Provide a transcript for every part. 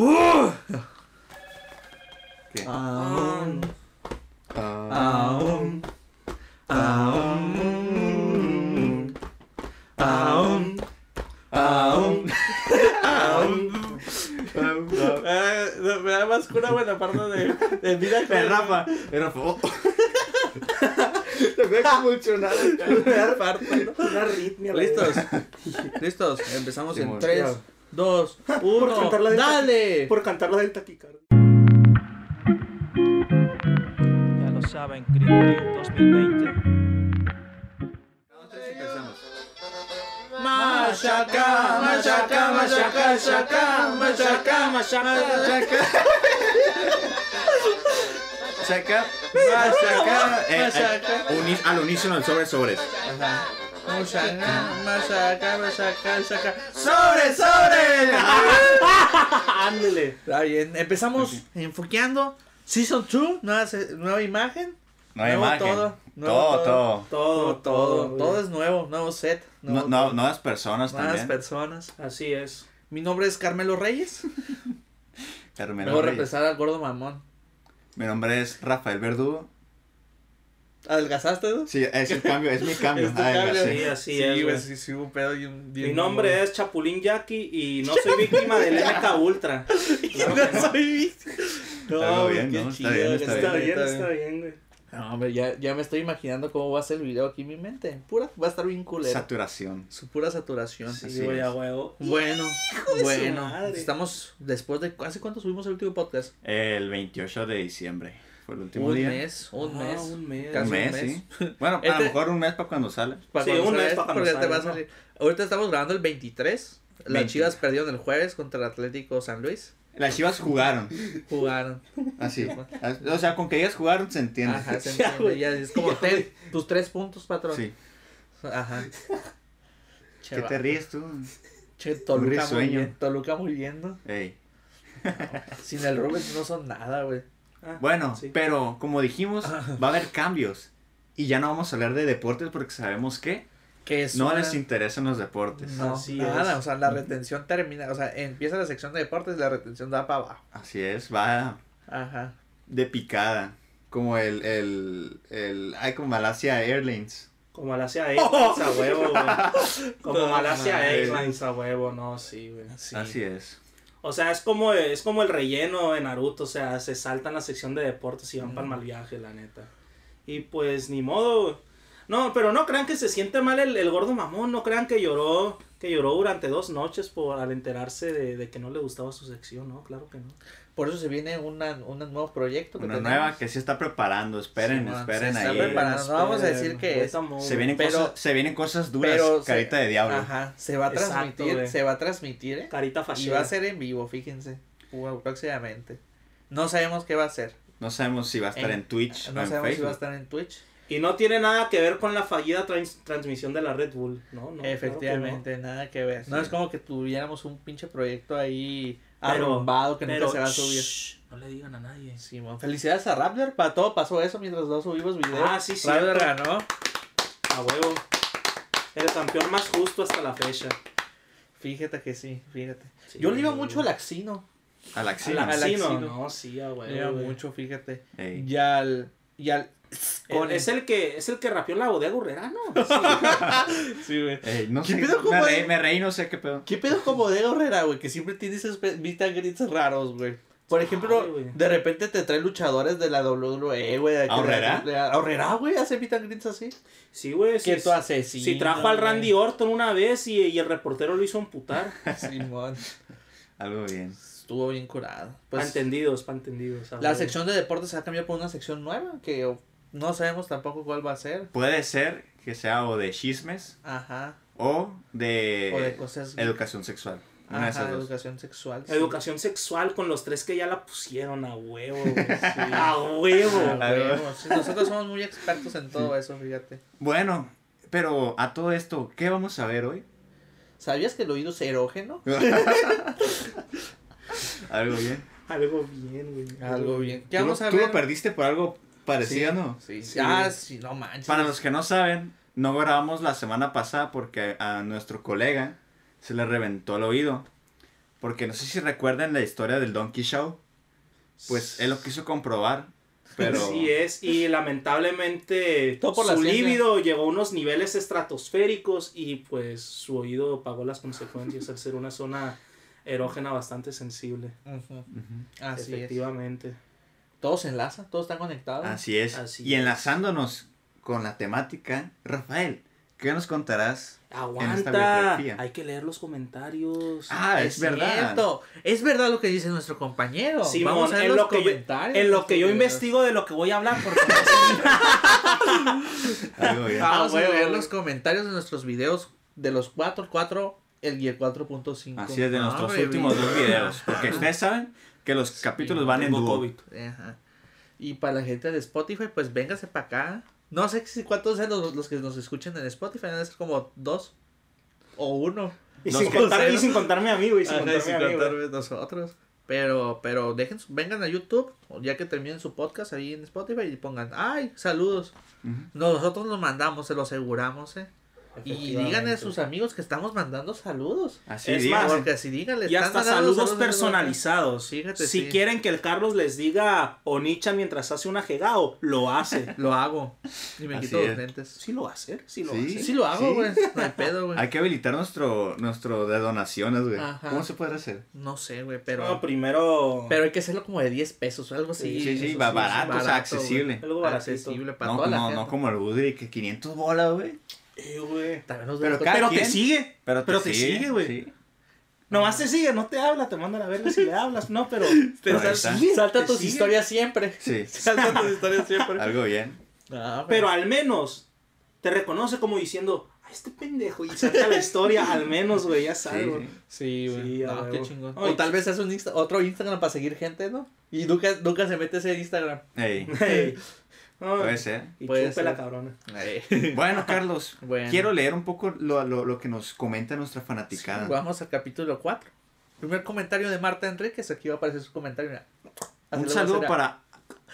¡Uh! ¿Qué? Aún. Aún. Aún. Aún. Aún. Aún. Me da más cura buena parte de, de vida que. De Rafa. De Rafa. Te voy a convulsionar. Me. Una arritmia. Listos. Listos. Empezamos en 3, dos, uno, por del dale. por cantar la del taquicardio. Ya lo saben, Creepy 2020. Machaca, machaca, machaca, machaca, machaca, machaca, machaca, eh, eh, machaca, al unísono, el sobre, sobres. Machaca, machaca, machaca, machaca. ¡Sobre, sobre! Ándele. Está bien, empezamos enfoqueando. Season 2, nueva, nueva imagen. Hay Nuevo imagen. todo, nuevo todo, todo. todo. Todo, todo, todo. todo es nuevo, nuevo set. Nuevo no, nuevas personas Nuevas también. personas. Así es. Mi nombre es Carmelo Reyes. Carmen Luego Reyes. reemplazar al gordo mamón. Mi nombre es Rafael Verdugo. ¿Adelgazaste, no? Sí, es el cambio, es mi cambio. Es cambio. sí. Sí, así sí, es. güey, sí, sí, hubo un pedo y un... bien Mi nombre es Chapulín Jackie y no soy víctima del MK Ultra. Claro no. soy... No, Algo güey, bien, qué ¿no? Está chido, bien, está Está bien. bien, está bien, güey. No, hombre, ya, ya me estoy imaginando cómo va a ser el video aquí en mi mente. Pura, va a estar bien culero. Saturación. Su pura saturación. Sí, Sí, güey, a huevo. Bueno, de su bueno. madre. Estamos después de... ¿Hace cuánto subimos el último podcast? El 28 de diciembre. Fue el último Un día. mes, un Ah, mes. un mes. Casi Un mes, un mes. sí. Bueno, a Este- lo mejor un mes para cuando sale. Para Sí, cuando un mes para cuando porque ya te a ¿no? salir. Ahorita estamos grabando el 23. Las 20. Chivas perdieron el jueves contra el Atlético San Luis. Las chivas jugaron. Jugaron. Así. O sea, con que ellas jugaron se entiende. Ajá, se entiende. Ya es como tus tres puntos, patrón. Sí. Ajá. Che, ¿Qué te ríes tú? Che, Toluca bien. Toluca muy viendo. Ey. Sin el Rubens no son nada, güey. Ah, Bueno, sí. pero como dijimos, va a haber cambios. Y ya no vamos a hablar de deportes porque sabemos que Que es no una- les interesan los deportes. No, Así nada, es. o sea, la retención termina, o sea, empieza la sección de deportes y la retención da para abajo. Así es, va Ajá. de picada. Como el, el, el, ay, como Malasia Airlines. Como Malasia Airlines a huevo, güey. Como No, Malasia. Airlines a huevo, no, sí, güey. Sí. Así es. O sea, es como, es como el relleno de Naruto, o sea, se saltan la sección de deportes y van Mm. para el mal viaje, la neta. Y pues ni modo. No, pero no crean que se siente mal el, el gordo mamón, no crean que lloró, que lloró durante dos noches por al enterarse de, de que no le gustaba su sección, no, claro que no. Por eso se viene una, un nuevo proyecto que Una tenemos. nueva que se está preparando. Esperen, Sí, man, esperen se está ahí. preparando. no vamos a decir que es, Se vienen, Pero- cosas, se vienen cosas duras, pero se- carita de diablo. Ajá, se va a transmitir, se va a transmitir, ¿eh? Carita Y fachera. va a ser en vivo, fíjense, próximamente. No sabemos qué va a ser. No sabemos si va a estar en, Twitch No o en sabemos si va a estar en Twitch. Y no tiene nada que ver con la fallida trans- transmisión de la Red Bull, ¿no? no Efectivamente, nada que ver. No Sí. es como que tuviéramos un pinche proyecto ahí arrumbado que Pero, nunca se va a subir. shh, no le digan a nadie. Simón, felicidades a Raptor, para todo pasó eso mientras dos subimos videos. Ah, sí, Raptor cierto. ganó. A huevo. El campeón más justo hasta la fecha. Fíjate que sí, fíjate. Sí, Yo le iba mucho al Axino. Al A Axino. la Al Axino. No, sí, a huevo. Le iba mucho, fíjate. Ey. Y al. Y al. El- es el que es el que rapeó en la bodega Urrera, ¿no? Sí, güey. Ey, no ¿Qué sé, pedo, me compadre? reí, me reí, no sé qué pedo. ¿Qué pedo con Bodega Horrera, güey? Que siempre tiene esos meet and greets raros, güey. Por ejemplo, Ay, de repente te trae luchadores de la WWE, güey. de que- ¿A Horrera? de- a Horrera, güey, hace meet and greets así. Sí, güey. Que Sí, tú haces, sí. si trajo al Randy Orton una vez y, y el reportero lo hizo amputar. Simón. Algo bien. Estuvo bien curado. pa' Pues, entendidos, pa' entendidos. la sección de deportes se ha cambiado por una sección nueva que no sabemos tampoco cuál va a ser. Puede ser que sea o de chismes Ajá. o de, O de cosas. educación sexual. Una Ajá, educación sexual. sí. Educación sexual con los tres que ya la pusieron a huevo. sí. A huevo. Ah, huevo, sí, nosotros somos muy expertos en todo eso, fíjate. Bueno, pero a todo esto, ¿qué vamos a ver hoy? ¿Sabías que el oído es erógeno? Algo bien. Algo bien, güey. Algo bien. ¿Qué ¿Tú, vamos a tú ver? lo perdiste por algo parecido, Sí, no? Sí, Sí. Ah, sí, no manches. Para los que no saben, no grabamos la semana pasada porque a nuestro colega se le reventó el oído. Porque no sé si recuerdan la historia del Donkey Show. Pues él lo quiso comprobar. Pero. Así es, y lamentablemente Todo por la su líbido llegó a unos niveles estratosféricos y pues su oído pagó las consecuencias al ser una zona erógena bastante sensible. Así es. Todo se enlaza, todo está conectado. Así es. Así y es. enlazándonos con la temática, Rafael, ¿qué nos contarás? Aguanta, biografía. hay que leer los comentarios. Ah, es, verdad. cierto. Es verdad lo que dice nuestro compañero. Simón, Vamos a ver en los lo que yo- comentarios. en lo que yo investigo de lo que voy a hablar, porque no sé ni- Algo bien. Vamos Ah, a ver los comentarios de nuestros videos de los 4, 4, el guía 4.5. Así es, de Ah, nuestros últimos dos videos. Porque ustedes saben que los capítulos van en dúo. Ajá. Y para la gente de Spotify, pues véngase para acá. No sé si cuántos sean los, los que nos escuchen en Spotify, deben ser como dos o uno. Y, sin contar, y sin contarme a mí, güey, sin Ajá, contarme sin a mí, güey. contarme nosotros. Pero, pero dejen, su- vengan a YouTube, o ya que terminen su podcast ahí en Spotify y pongan, ay, saludos. Nosotros los mandamos, se lo aseguramos, eh. Y díganle a sus amigos que estamos mandando saludos. Así Es más, Porque si díganle, Y hasta saludos personalizados. Fíjate, si sí. quieren que el Carlos les diga Onichan mientras hace un ajegao, lo hace. Lo hago. Y me Así quito los es. lentes. sí lo hacer, sí lo Sí. hacer. Sí lo hago, Sí. güey. No hay pedo, güey. Hay que habilitar nuestro, nuestro de donaciones, güey. Ajá. ¿Cómo se puede hacer? No sé, güey, pero... No, primero. Pero hay que hacerlo como de 10 pesos o algo así. Sí, Sí, va barato, o sea, accesible. Algo. Accesible para No, toda la no, gente. no como el que 500 bolas, güey. Eh, güey. Pero te sigue. Pero te, Pero te sigue, güey. sí. Nomás te sigue, no te habla, te manda a la verga si le hablas. No, pero. Sal- salta te tus sigue. historias siempre. Sí. Salta tus historias siempre. Algo bien. Ah, Pero al menos te reconoce como diciendo, a este pendejo. Y saca la historia, al menos, güey, ya Sí, salgo. sí. Sí, güey. Sí, no, qué chingón. O tal vez hace un Insta- otro Instagram para seguir gente, ¿no? Y nunca, nunca se mete ese Instagram. Ey. No, puede ser. y Puede chupe ser. la cabrona. Bueno, Carlos, Bueno. quiero leer un poco lo, lo, lo que nos comenta nuestra fanaticada. Vamos al capítulo 4. Primer comentario de Marta Enríquez. Aquí va a aparecer su comentario. mira. Un saludo vamos para...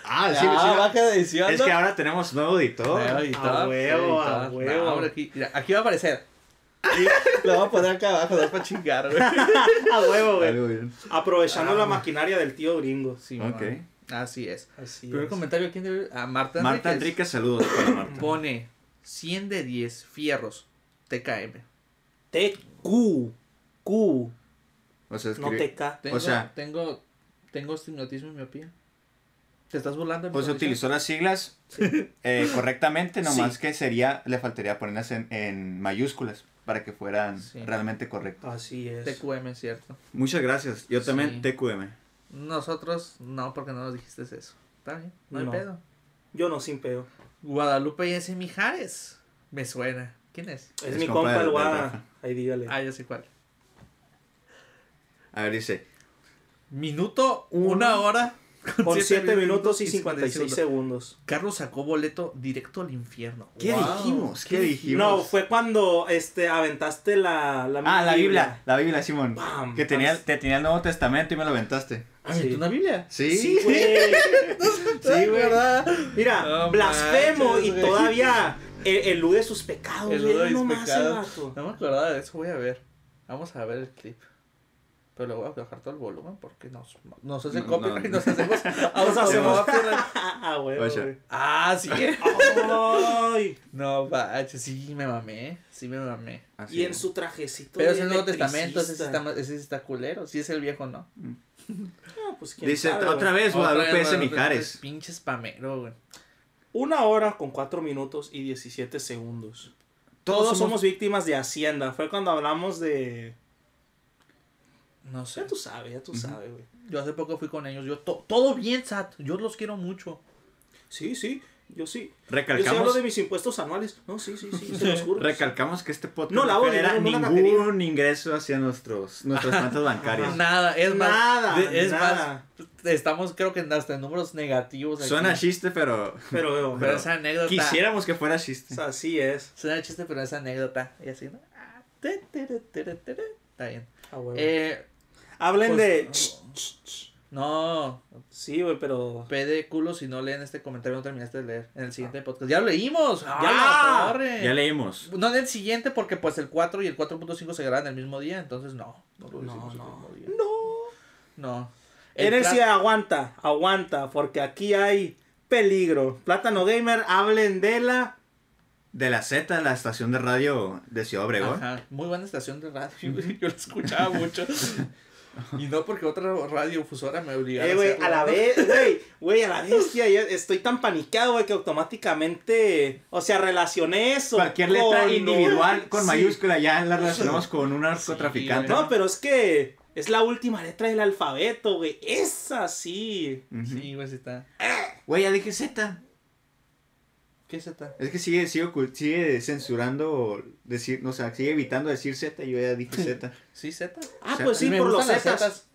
Ah, sí, Ah, sí. baja de edición. Es ¿no? que ahora tenemos nuevo editor. Nuevo editor, A huevo, a editor. huevo. Aquí, mira, aquí va a aparecer. Lo voy a poner acá abajo, no para chingar, güey. A huevo, güey. Aprovechando Ah. la maquinaria del tío gringo. Sí, Ok. man. Así es. Así Primer es. comentario, ¿quién debe? A Marta, Marta. Enrique, saludos para Marta. Pone 100 de 10 fierros. TKM. TQ. Q. O sea, No TK. Tengo, O sea- tengo, tengo estigmatismo y miopía. ¿Te estás burlando? mi Pues utilizó las siglas eh, correctamente, nomás Sí. que sería, le faltaría ponerlas en, en mayúsculas para que fueran Sí. realmente correctas. Así es. TQM, cierto. Muchas gracias. Yo también Sí. TQM. Nosotros no, porque no nos dijiste eso. Está bien, no hay No. pedo. Yo no sin peo. Guadalupe y ese Mijares. Me suena. ¿Quién es? Es, Es mi compa el Guada. Ahí dígale. Ah, ya sé cuál. A ver, dice, Minuto, una hora. Con siete 7 minutos y 56 56 segundos. Carlos sacó boleto directo al infierno. ¿qué Wow. dijimos? ¿Qué dijimos? No, fue cuando este aventaste la, la Ah, la Biblia, la Biblia, Simón. Bam, que tenía, bam. te tenía el Nuevo Testamento y me lo aventaste. ¿Aventó Sí. una Biblia? Sí, Sí, güey. Sí. ¿verdad? Mira, blasfemo manches, y güey. todavía e- elude sus pecados. Elude No el pecados. No me acordaba de eso, voy a ver. Vamos a ver el clip. Pero le voy a bajar todo el volumen porque nos, nos hace No, copyright y no. nos hacemos. Nos hacemos. Ah, güey. Ah, sí. Ay. No, bache, sí me mamé. Sí me mamé. Así Y en su trajecito. Pero de es el Nuevo Testamento, ese está, ese sí está culero. Si es el viejo, no. No, pues, quién Dice sabe, otra vez Guadalupe Otra vez, S. Mijares. Pinche spamero, güey. Una hora con 4 minutos y 17 segundos. Todos, somos... víctimas de Hacienda. Fue cuando hablamos de. No sé. Ya tú sabes, ya tú sabes, güey. Yo hace poco fui con ellos. Yo, to- todo bien, Sat. Yo los quiero mucho. Sí, sí, yo sí. Yo sí Recalcamos, hablo de mis impuestos anuales. No, sí, sí, sí, se los juro. recalcamos que este podcast No genera en una ningún ingreso hacia nuestros, nuestras cuentas bancarias. Nada, es más. Nada, de- es nada. más. Estamos, creo que hasta en números negativos. aquí. Suena chiste, pero Pero, Pero esa anécdota. quisiéramos que fuera chiste. así es. Suena chiste, pero esa anécdota. Y así, ¿no? Ah. Está bien. Ah, huevo. Eh, Hablen pues, de. no. Ch, ch, ch. No, Sí, güey, pero. P de culo si no leen este comentario no terminaste de leer. En el siguiente podcast. ¡Ya lo leímos! ¡Ya! ¡Ah! torre! Ya leímos. No en el siguiente porque pues el 4 y el 4.5 se graban el mismo día, entonces no. No lo No, decimos el no. mismo día. No. No. Plan- aguanta, aguanta, porque aquí hay peligro. Plátano Gamer, hablen de la. De la Z, la estación de radio de Ciudad Obregón. Ajá, muy buena estación de radio. Yo la escuchaba mucho. Y no porque otra radiofusora me obligara Eh, güey, hacerlo, a la vez, güey, güey, a la bestia, estoy tan paniqueado, güey, que automáticamente, o sea, relacioné eso. Cualquier letra individual con Sí. mayúscula ya la relacionamos con un narcotraficante. No, pero es que es la última letra del alfabeto, güey. Esa sí. Sí, güey, sí está. Güey, ya dije Z. ¿Qué es esta? Es que sigue, sigue, sigue censurando decir, no, o sea, sigue evitando decir Z y yo ya dije Z. ¿Sí, Z? Ah, O sea, pues sí, Me por los las zetas.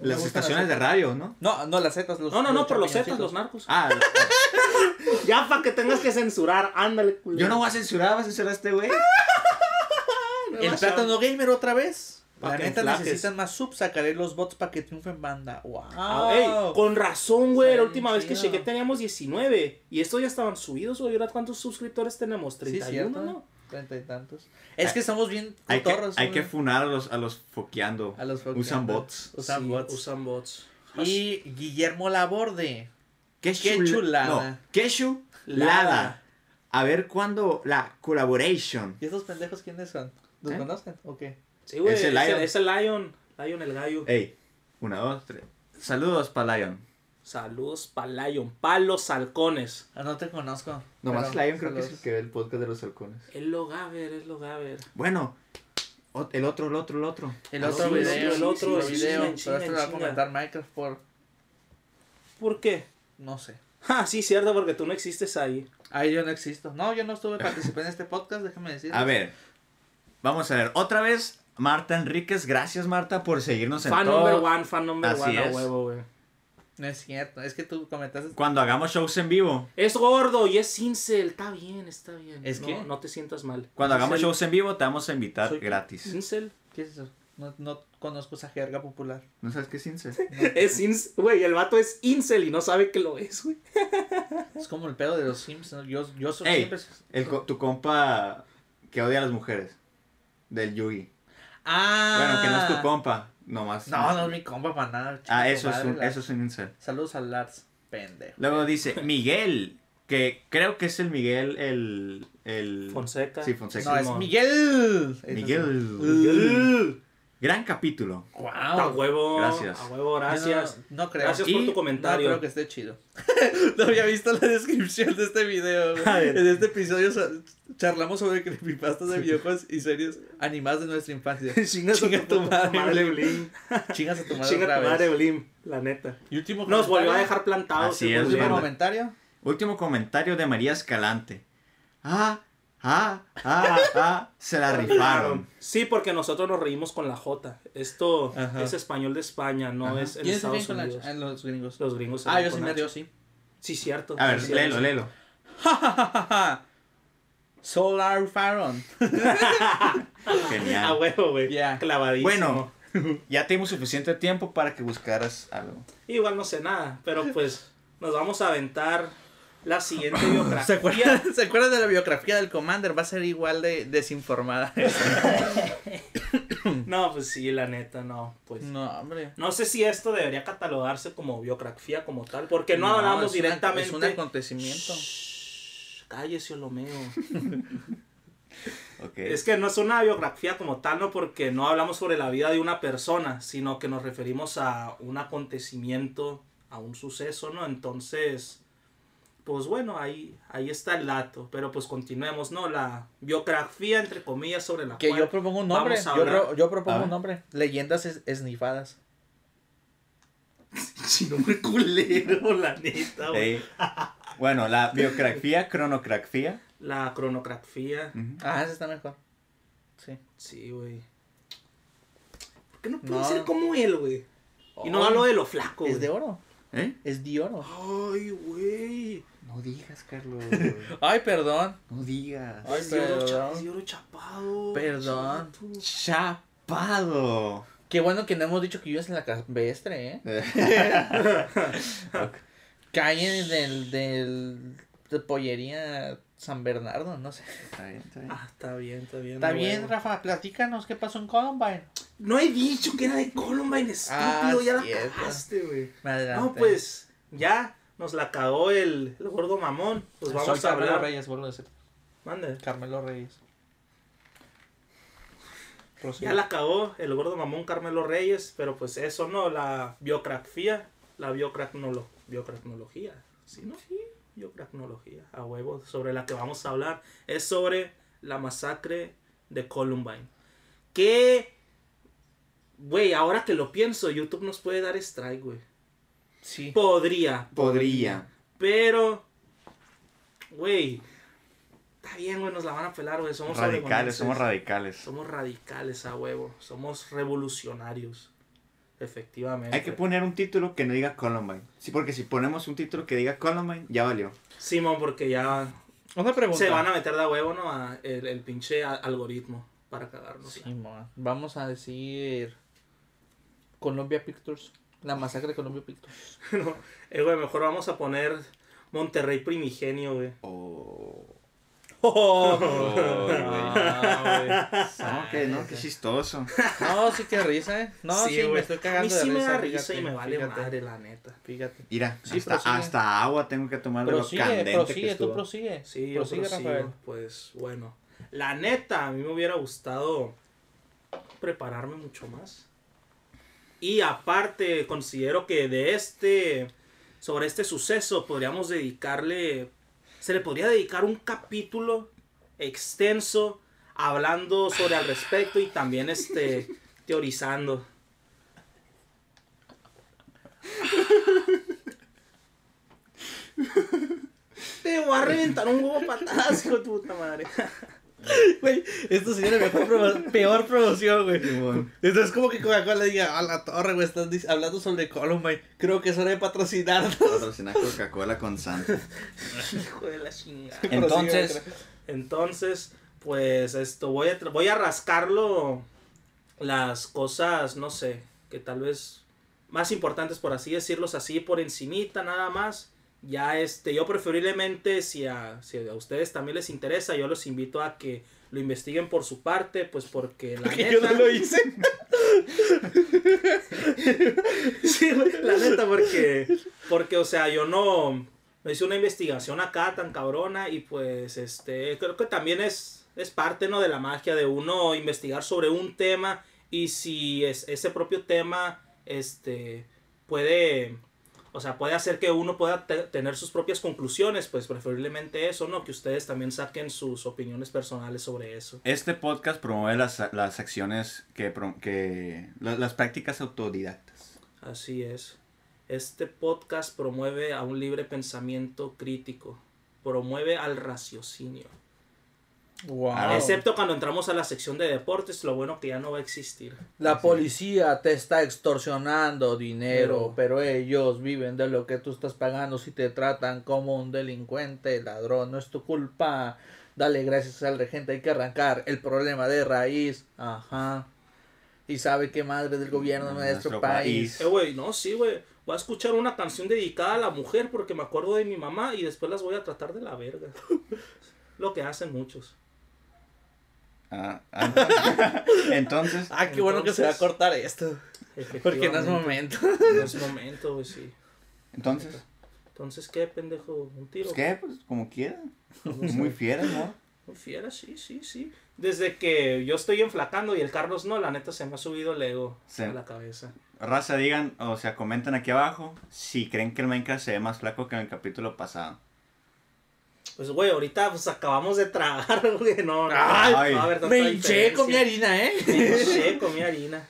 Las estaciones de radio, ¿no? No, no, las zetas. Los, No, no, no, por los zetas, los narcos. Ah, Ya para que tengas que censurar, ándale, culero. yo no voy a censurar, vas a censurar a este güey. El plátano gamer otra vez. La que neta necesitan más subs. Sacaré los bots para que triunfen banda. ¡Wow! Ah, ey, con razón, güey. La última vez que chequé teníamos 19. Y estos ya estaban subidos, güey. ¿Ahora cuántos suscriptores tenemos? Sí, 31, cierto. ¿no? Treinta y tantos. Es que estamos bien Hay que, hay que funar a los, a los foqueando. A los foqueando. Usan bots. Usan Sí, bots. Usan bots. Y Guillermo Laborde. Qué, Qué chula- chulada. No, qué chulada. A ver cuándo la collaboration. ¿Y estos pendejos quiénes son? ¿Los ¿Eh? conocen? ¿O qué? Sí, güey. Es el el Lion. Es el Lion. Lion el gallo. Ey, una, dos, tres. Saludos para Lion. Saludos pa' Lion. Pa' los halcones. Ah, no te conozco. Nomás pero Lion creo que es el que ve el podcast de los halcones. Es lo Gaber, es lo Gaber. Bueno, o- el otro, el otro, el otro. El Ah, otro sí, video. el otro, sí, video. pero este lo va a comentar Minecraft por. ¿Por qué? No sé. Ah, sí, cierto, porque tú no existes ahí. Ahí yo no existo. No, yo no estuve participé en este podcast, déjame decir. A ver, vamos a ver. Otra vez, Marta Enríquez. Gracias, Marta, por seguirnos en Fan todo. number one, fan number Así one, a huevo, güey. No es cierto, es que tú comentaste. Cuando hagamos shows en vivo. Es gordo y es incel. Está bien, está bien. ¿Es no, qué? No te sientas mal. Cuando hagamos shows en vivo, te vamos a invitar Soy- gratis. Incel. ¿Qué es eso? No, no conozco esa jerga popular. ¿No sabes qué es incel? Es incel. Güey, el vato es incel y no sabe que lo es, güey. Es como el pedo de los Sims. ¿no? Yo, yo soy Ey, siempre. El, co- tu compa que odia a las mujeres. Del Yugi. Ah. Bueno, que no es tu compa. Nomás. No, no es mi compa para nada. Ah, eso es, un, la- eso es un incel. Saludos al Lars, pendejo. Luego dice Miguel, que creo que es el Miguel, el... el... Fonseca. Sí, Fonseca. No, es. Miguel. Miguel. Miguel. Gran capítulo. Wow. A huevo. Gracias. A huevo, gracias. No, no creo. Gracias Y- por tu No comentario. creo que esté chido. no había visto la descripción de este video. A. En este episodio charlamos sobre creepypastas de videojuegos y series animadas de nuestra infancia. Chingas Chinga tu madre, Blim. Chingas a tu madre Chinga otra tu vez. madre, Blim. La neta. Y último Nos volvió a dejar plantados. Así es. Último comentario. Último comentario de María Escalante. Ah, ah, ah, ah. Se la rifaron. Sí, porque nosotros nos reímos con la J. Esto Ajá. es español de España, no Ajá. es en ¿Quién se Estados la Unidos. ch- ah, los gringos? Los gringos. se Ah, yo sí me río, sí. Sí, cierto. A ver, Sí, léelo, léelo. Solar Faron. A Genial. huevo, güey. Ya. Clavadísimo. Bueno, ya tuvimos suficiente tiempo para que buscaras algo. Igual no sé nada, pero pues nos vamos a aventar la siguiente biografía. ¿Se acuerdan, ¿Se acuerdan de la biografía del Commander? Va a ser igual de desinformada. No, pues sí, la neta, no. Pues no, hombre. No sé si esto debería catalogarse como biografía como tal, porque no, es hablamos una- directamente. es un acontecimiento. Shh, cállese, Olomeo. Ok. Es que no es una biografía como tal, no porque no hablamos sobre la vida de una persona, sino que nos referimos a un acontecimiento, a un suceso, ¿no? Entonces, pues bueno, ahí, ahí está el dato, pero pues continuemos, ¿no? La biografía, entre comillas, sobre la Que cual yo propongo un nombre. vamos a Yo, yo propongo un nombre. Leyendas es- esnifadas. Sí, nombre culero, la neta, güey. Ey. Bueno, la biografía, cronografía. La cronografía. Ujú. Ah, ese está mejor. Sí. Sí, güey. ¿Por qué no puedo No. ser como él, güey? Y no hablo de lo flaco, Es de oro. ¿Eh? Es de oro. Ay, güey. No digas, Carlos. Ay, perdón. No digas. Ay, perdón. es de oro chapado. Perdón. Chapado. Qué bueno que no hemos dicho que vives en la campestre, ¿eh? Calle del, del, de pollería San Bernardo, no sé. Está bien, está bien. Ah, está bien, está bien. Está bien. Rafa, platícanos qué pasó en Columbine. No he dicho que era de Columbine, estúpido, Ah, ya la cagaste, güey. No, pues, ya nos la cagó el, el gordo mamón. Pues Soy vamos a Carmelo hablar. Reyes, vuelvo a decir. Mande. Carmelo Reyes. Ya la cagó el gordo mamón Carmelo Reyes, pero pues eso no, la biografía, la biocracnolo, biocracnología, ¿sí no? Sí, biocracnología, a huevo, sobre la que vamos a hablar, es sobre la masacre de Columbine. Que, güey, ahora que lo pienso, YouTube nos puede dar strike, güey. Sí. Podría, Podría. pero, güey, está bien, güey, nos la van a pelar, güey, somos Radicales, somos radicales. Somos radicales a huevo. Somos revolucionarios. Efectivamente. Hay que poner un título que no diga Columbine. Sí, porque si ponemos un título que diga Columbine, ya valió. Simón, porque ya Una pregunta. se van a meter de a huevo, ¿no? A el, el pinche algoritmo para cagarnos. Sí, mo. Vamos a decir Columbia Pictures. La masacre de Columbia Pictures. No, eh, güey, mejor vamos a poner Monterrey primigenio, güey. Oh. Oh, No, que no, que chistoso. No, sí que risa, eh. No, sí, me estoy cagando A mí de sí me risa. da risa fíjate, y me vale fíjate, madre, la neta. Fíjate. Mira, Sí, hasta, hasta agua tengo que tomar de lo Prosigue, que prosigue, tú estuvo. prosigue. Sí, yo prosigue, prosigo, Rafael. Pues bueno. La neta, a mí me hubiera gustado prepararme mucho más. Y aparte, considero que de este, sobre este suceso, podríamos dedicarle, se le podría dedicar un capítulo extenso hablando sobre al respecto y también este, teorizando. Te voy a reventar un huevo patadas, hijo de puta madre. Güey, esto sería la mejor promo- peor promoción, güey. Entonces, como que Coca-Cola diga, a la torre, güey, estás dis- hablando sobre Columbine. Creo que es hora de patrocinarnos. Patrocinar Coca-Cola con Santa. Hijo de la chingada. Entonces, Entonces, pues esto, voy a, voy a rascarlo las cosas, no sé, que tal vez más importantes, por así decirlos así, por encimita nada más. Ya este, yo preferiblemente, si a, si a ustedes también les interesa, yo los invito a que lo investiguen por su parte, pues porque la Que yo neta... no lo hice. Sí, la neta, porque, porque, o sea, yo no, no hice una investigación acá tan cabrona y pues, este, creo que también es, es parte, ¿no? De la magia de uno investigar sobre un tema y si es, ese propio tema, este, puede, o sea, puede hacer que uno pueda te- tener sus propias conclusiones, pues preferiblemente eso, ¿no? Que ustedes también saquen sus opiniones personales sobre eso. este podcast promueve las, las acciones que, que la- las prácticas autodidactas. Así es. Este podcast promueve a un libre pensamiento crítico, promueve al raciocinio. Wow. Excepto cuando entramos a la sección de deportes, lo bueno que ya no va a existir. La policía te está extorsionando dinero, Pero- pero ellos viven de lo que tú estás pagando. Si te tratan como un delincuente, ladrón, no es tu culpa. Dale gracias al regente, hay que arrancar el problema de raíz. Ajá. Y sabe qué madre del gobierno de nuestro, Nuestro país. país. Eh, güey, no, sí, güey. Voy a escuchar una canción dedicada a la mujer porque me acuerdo de mi mamá y después las voy a tratar de la verga. lo que hacen muchos. Ah, ah, entonces, Ah, qué bueno que se va a cortar esto. Porque no es momento. No es momento, güey, sí. entonces, Entonces, ¿qué, pendejo? ¿Un tiro? pues qué, pues como quiera. Muy fiera, ¿no? Muy fiera, sí, sí, sí. Desde que yo estoy enflacando y el Carlos no, la neta se me ha subido el ego Sí. a la cabeza. Raza, digan, o sea, comenten aquí abajo si creen que el Minecraft se ve más flaco que en el capítulo pasado. Pues, güey, ahorita pues acabamos de tragar, güey. No, no, Ay, no a tanta Me hinché con mi harina, ¿eh? Me hinché con mi harina.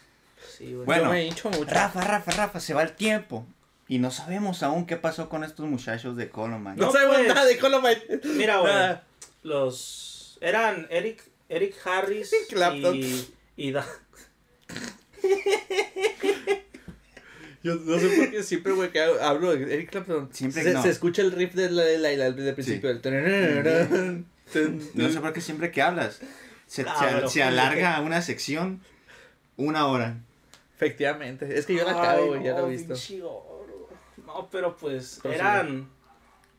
Sí, güey. Bueno. Yo me hincho mucho. Rafa, Rafa, Rafa, se va el tiempo. Y no sabemos aún qué pasó con estos muchachos de Columbine. No, No, sabemos pues. nada de Columbine. Mira, güey. Nada. Los. Eran Eric, Eric Harris Clapton. y. y da- Yo no sé por qué siempre, güey, que hablo de Eric Clapton. Siempre se, no. se escucha el riff de la, de la, de la- del principio. Sí. El No sé por qué siempre que hablas se, Ah, se- alarga una sección una hora. Efectivamente. Es que yo la Ay, cago, güey, ya lo he visto. No, pero pues Pero sí, eran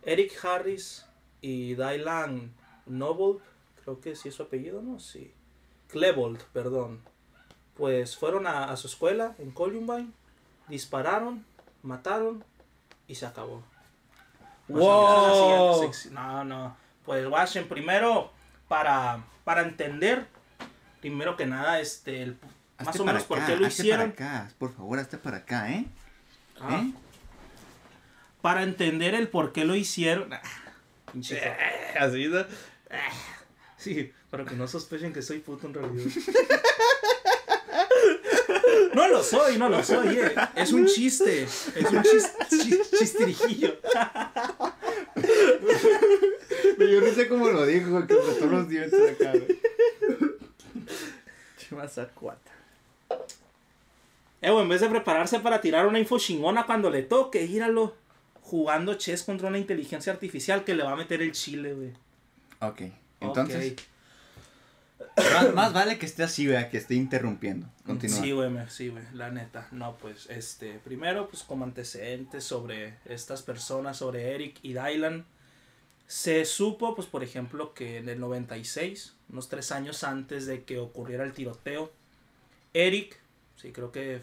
Eric Harris y Dylan Noble, creo que sí es su apellido, ¿no? Sí. Klebold, perdón. Pues fueron a, a su escuela en Columbine, dispararon, mataron y se acabó. Sea, ¡Wow! la No, no. Pues Washen, primero, para, para entender, primero que nada, este, el, más o menos por acá, qué lo hicieron. para acá, por favor, hazte para acá, ¿eh? Ah, ¿Eh? Para entender el por qué lo hicieron. Ah, pinche joto. Así, ¿no? Sí, para que no sospechen que soy puto en realidad. No lo soy, no lo soy, eh. Es un chiste. Es un chis- chis- chistirijillo. Yo no sé cómo lo dijo, que apretó los dientes acá, güey. Chimazacuata. Eh, güey, en vez de prepararse para tirar una info chingona cuando le toque, íralo jugando chess contra una inteligencia artificial que le va a meter el chile, güey. Ok, entonces. Más, más vale que esté así, vea, que esté interrumpiendo. Continúa. Sí, güey, sí, güey, la neta. No, pues, este, primero, pues, como antecedentes sobre estas personas, sobre Eric y Dylan, se supo, pues, por ejemplo, que en el 96, unos tres años antes de que ocurriera el tiroteo, Eric, sí, creo que,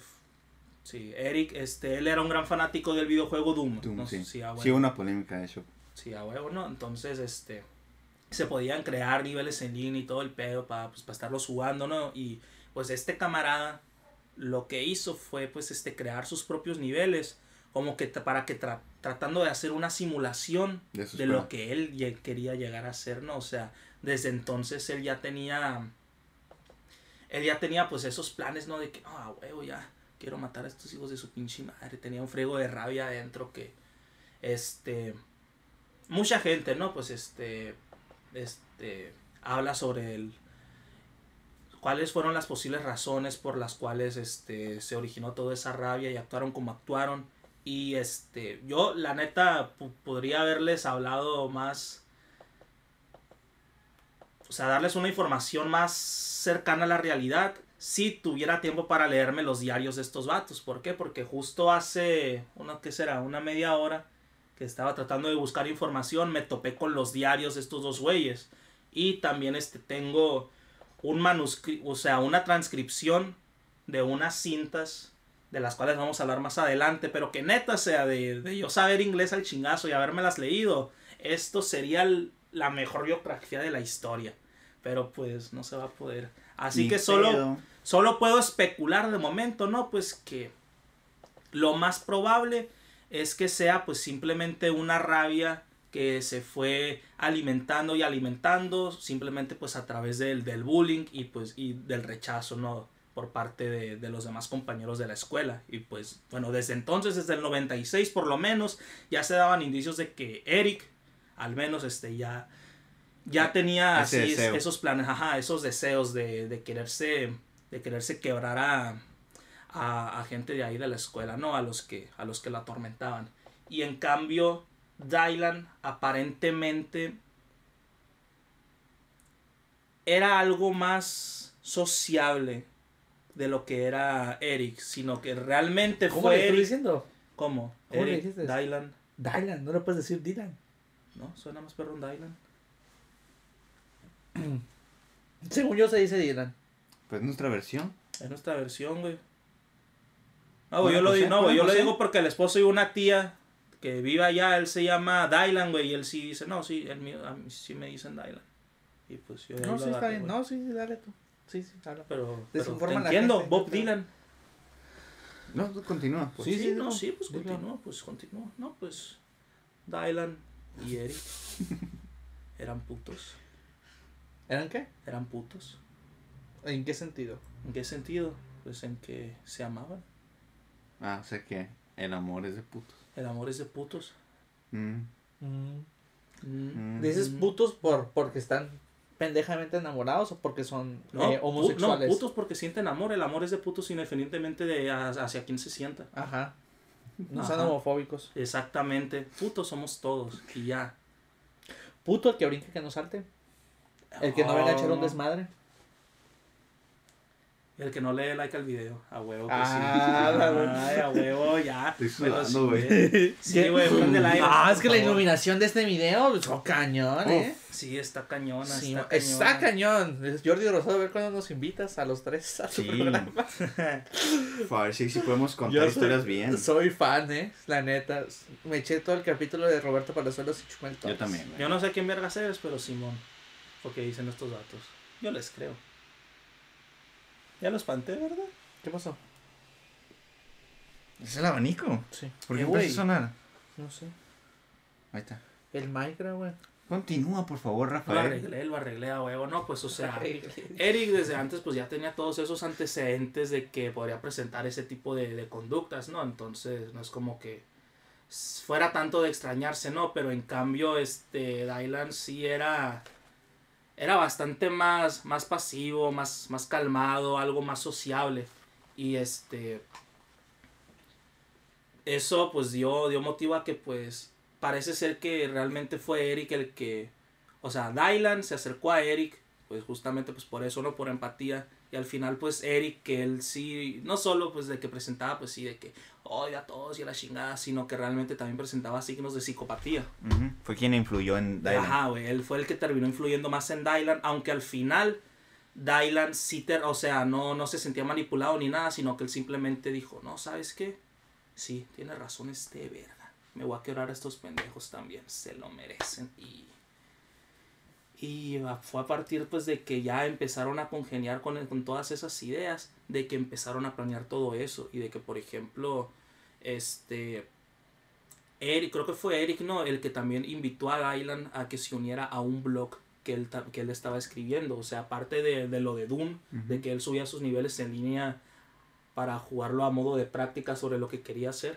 sí, Eric, este, él era un gran fanático del videojuego Doom. Doom, no sí. si a Sí, una polémica de eso. Sí, a huevo, ¿no? Entonces, este, se podían crear niveles en línea y todo el pedo para pues, estarlos jugando, ¿no? Y pues este camarada lo que hizo fue pues este crear sus propios niveles, como que para que tra- tratando de hacer una simulación De lo que él quería llegar a ser, ¿no? O sea, desde entonces él ya tenía él ya tenía pues esos planes, ¿no? De que, ah, huevo, ya quiero matar a estos hijos de su pinche madre. Tenía un frego de rabia adentro que, este, mucha gente, ¿no? Pues este, este, habla sobre el, cuáles fueron las posibles razones por las cuales, este, se originó toda esa rabia y actuaron como actuaron. Y este, yo la neta podría haberles hablado más, o sea, darles una información más cercana a la realidad si tuviera tiempo para leerme los diarios de estos vatos. ¿Por qué? Porque justo hace, una, ¿qué será? Una media hora que estaba tratando de buscar información, me topé con los diarios de estos dos güeyes. Y también este, tengo un manuscrito, o sea, una transcripción de unas cintas de las cuales vamos a hablar más adelante, pero que neta sea de, de yo saber inglés al chingazo y habérmelas leído, esto sería el- la mejor biografía de la historia. Pero pues no se va a poder. Así Ni que solo, pedo. solo puedo especular de momento, ¿no? Pues que lo más probable es que sea pues simplemente una rabia que se fue alimentando y alimentando simplemente pues a través del, del bullying y pues y del rechazo, ¿no? por parte de, de los demás compañeros de la escuela. Y pues, bueno, desde entonces, desde el 96 por lo menos, ya se daban indicios de que Eric, al menos, este, ya, ya tenía así esos planes, ajá, esos deseos de, de quererse, de quererse quebrar a, a, a gente de ahí de la escuela, ¿no? A los que, a los que la atormentaban. Y en cambio, Dylan aparentemente era algo más sociable de lo que era Eric, sino que realmente ¿Cómo fue le estoy Eric. diciendo? ¿Cómo? ¿Cómo le Eric, dijiste? Dylan. Dylan, no le puedes decir Dylan. ¿No? Suena más perro un Dylan. Según yo se dice Dylan. Pues nuestra versión. Es nuestra versión, güey. No, güey, yo lo pues, digo, no, güey, yo lo pues, digo porque el esposo y una tía que vive allá, él se llama Dylan, güey, y él sí dice, no, sí, él, mío- a mí sí me dicen Dylan. Y pues yo de No, sí, está bien. No, sí, sí, dale tú. Sí, sí, habla. Pero, pero te entiendo, gente, Bob Dylan. No, tú continúa. Pues Sí, sí, sí, no, no, sí, pues dilo. continúa, pues continúa. No, pues Dylan y Eric eran putos. ¿Eran qué? Eran putos. ¿En qué sentido? ¿En qué sentido? Pues en que se amaban. Ah, o sea que el amor es de putos. El amor es de putos. Mm, Mm. mm. ¿Dices Mm. putos por porque están pendejamente enamorados o porque son No, eh, homosexuales? no, putos porque sienten amor. El amor es de putos independientemente de hacia quién se sienta. Ajá. No son Ajá. homofóbicos. Exactamente. Putos somos todos. Y ya. Puto el que brinque que no salte. El que no venga a echar un Oh. desmadre. El que no le dé like al video, a huevo que Ah, sí. la güey. Ay, a huevo, ya. Estoy sudando, güey. Sí, güey, prende like. Ah, es que la iluminación de este video, es cañón, eh. Sí, está cañona, Sí, está, está, cañona. cañón. Jordi Rosado, a ver cuándo nos invitas a los tres a tu Sí. programa. A ver si, si podemos contar Yo historias soy, bien. Soy fan, eh. La neta. Me eché todo el capítulo de Roberto Palazuelos y Chumel Yo Torres. también, güey. Yo no sé quién vergas eres, pero Simón. Porque dicen estos datos. Yo les creo. Ya lo espanté, ¿verdad? ¿Qué pasó? ¿Es el abanico? Sí. ¿Por qué Eh, empezó a sonar? No sé. Ahí está. El Minecraft, güey. Continúa, por favor, Lo Rafael. arreglé, lo arreglé a huevo. No, pues o sea. Eric desde antes pues ya tenía todos esos antecedentes de que podría presentar ese tipo de, de conductas, ¿no? Entonces no es como que fuera tanto de extrañarse, ¿no? Pero en cambio este Dylan sí era era bastante más más pasivo, más más calmado, algo más sociable y este eso pues dio dio motivo a que pues parece ser que realmente fue Eric el que o sea, Dylan se acercó a Eric, pues justamente pues por eso, no por empatía. Y al final pues Eric, que él sí, no solo pues de que presentaba pues sí de que odia a todos y a la chingada, sino que realmente también presentaba signos de psicopatía. Fue quien influyó en Dylan. Ajá, güey, él fue el que terminó influyendo más en Dylan, aunque al final Dylan sí, o sea, no, no se sentía manipulado ni nada, sino que él simplemente dijo, no, ¿sabes qué? Sí, tiene razón este verga. Me voy a quebrar a estos pendejos también, se lo merecen. Y, y fue a partir pues de que ya empezaron a congeniar con, con todas esas ideas, de que empezaron a planear todo eso y de que, por ejemplo, este... Eric, creo que fue Eric, ¿no? El que también invitó a Dylan a que se uniera a un blog que él, ta- que él estaba escribiendo. O sea, aparte de, de lo de Doom, de que él subía sus niveles en línea para jugarlo a modo de práctica sobre lo que quería hacer.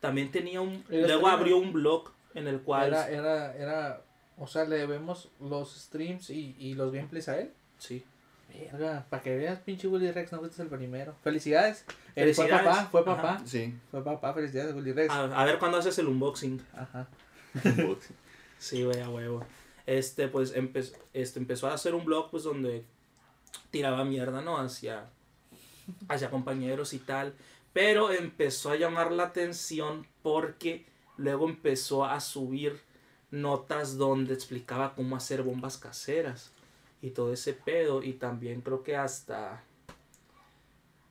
También tenía un... Luego abrió un blog en el cual... Era, era, era, o sea, le vemos los streams y, y los gameplays a él. Sí. Verga, para que veas, pinche Willy Rex, no fuiste el primero. Felicidades. Él fue Felicidades. papá, fue Ajá. papá. Sí. Fue papá, felicidades, Willy Rex. A, a ver cuándo haces el unboxing. Ajá. Sí, güey, a huevo. Este, pues, empe- este, empezó a hacer un blog, pues, donde tiraba mierda, ¿no? Hacia, hacia compañeros y tal. Pero empezó a llamar la atención porque luego empezó a subir notas donde explicaba cómo hacer bombas caseras y todo ese pedo. Y también creo que hasta...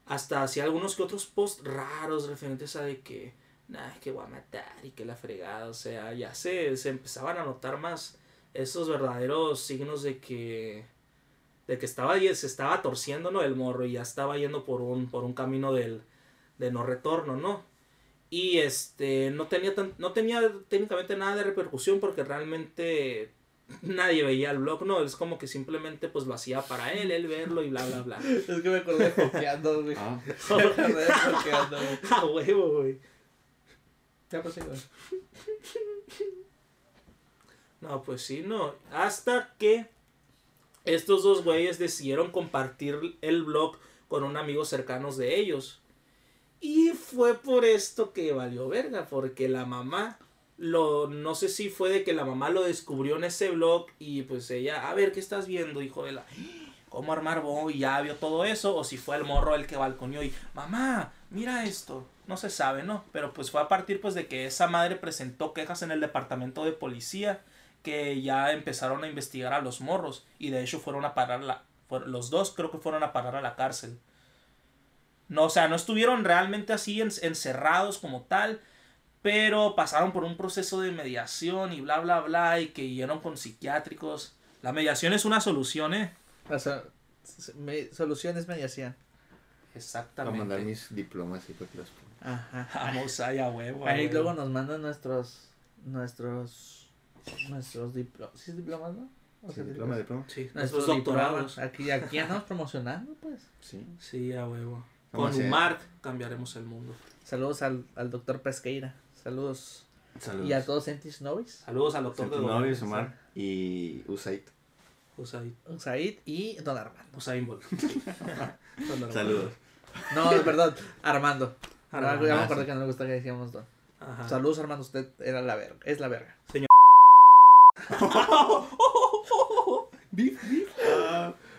Hasta hacía algunos que otros posts raros referentes a de que... Nah, que voy a matar y que la fregada. O sea, ya se, se empezaban a notar más esos verdaderos signos de que... De que estaba, se estaba torciendo, ¿no? El morro y ya estaba yendo por un, por un camino del, de no retorno, ¿no? Y este, no tenía, tan, no tenía técnicamente nada de repercusión porque realmente nadie veía el blog, ¿no? Es como que simplemente pues lo hacía para él, él verlo y bla, bla, bla. Es que me acordé de Foqueando, güey. Ah, Me acordé güey. A huevo, güey. Ya pues sí, güey. No, pues sí, no. Hasta que estos dos güeyes decidieron compartir el blog con un amigo cercanos de ellos. Y fue por esto que valió verga, porque la mamá, lo, no sé si fue de que la mamá lo descubrió en ese blog y pues ella, a ver, ¿qué estás viendo, hijo de la... ¿Cómo armar bomba? Y ya vio todo eso, o si fue el morro el que balconeó y, mamá, mira esto. No se sabe, ¿no? Pero pues fue a partir pues de que esa madre presentó quejas en el departamento de policía que ya empezaron a investigar a los morros y de hecho fueron a parar la los dos creo que fueron a parar a la cárcel. No, o sea, no estuvieron realmente así en- encerrados como tal, pero pasaron por un proceso de mediación y bla bla bla y que llegaron con psiquiátricos. La mediación es una solución, ¿eh? O sea, me- soluciones mediación. Voy a Exactamente. mandar mis diplomas y pues los pongo. Ajá. Vamos ahí a huevo. Ahí huevo. luego nos mandan nuestros, nuestros, nuestros diplomas. ¿Sí es diplomas, no? O Sí, diploma, diploma. Sí, Nuestros nuestros doctorados. diplomas. Aquí, aquí andamos promocionando, pues. Sí. Sí, a huevo. Con Umar cambiaremos el mundo. Saludos al, al doctor Pesqueira. Saludos. Saludos. Y a todos Entis Novis. Saludos al doctor de Don Novis, Omar y Usaid. Usain, Said y Don Armando. Usain Bolt. Don Armando. Saludos. No, perdón, Armando. Armando. No, ya me Ah, sí. que no me gusta que decíamos Don. Ajá. Saludos, Armando. Usted era la verga. Es la verga. A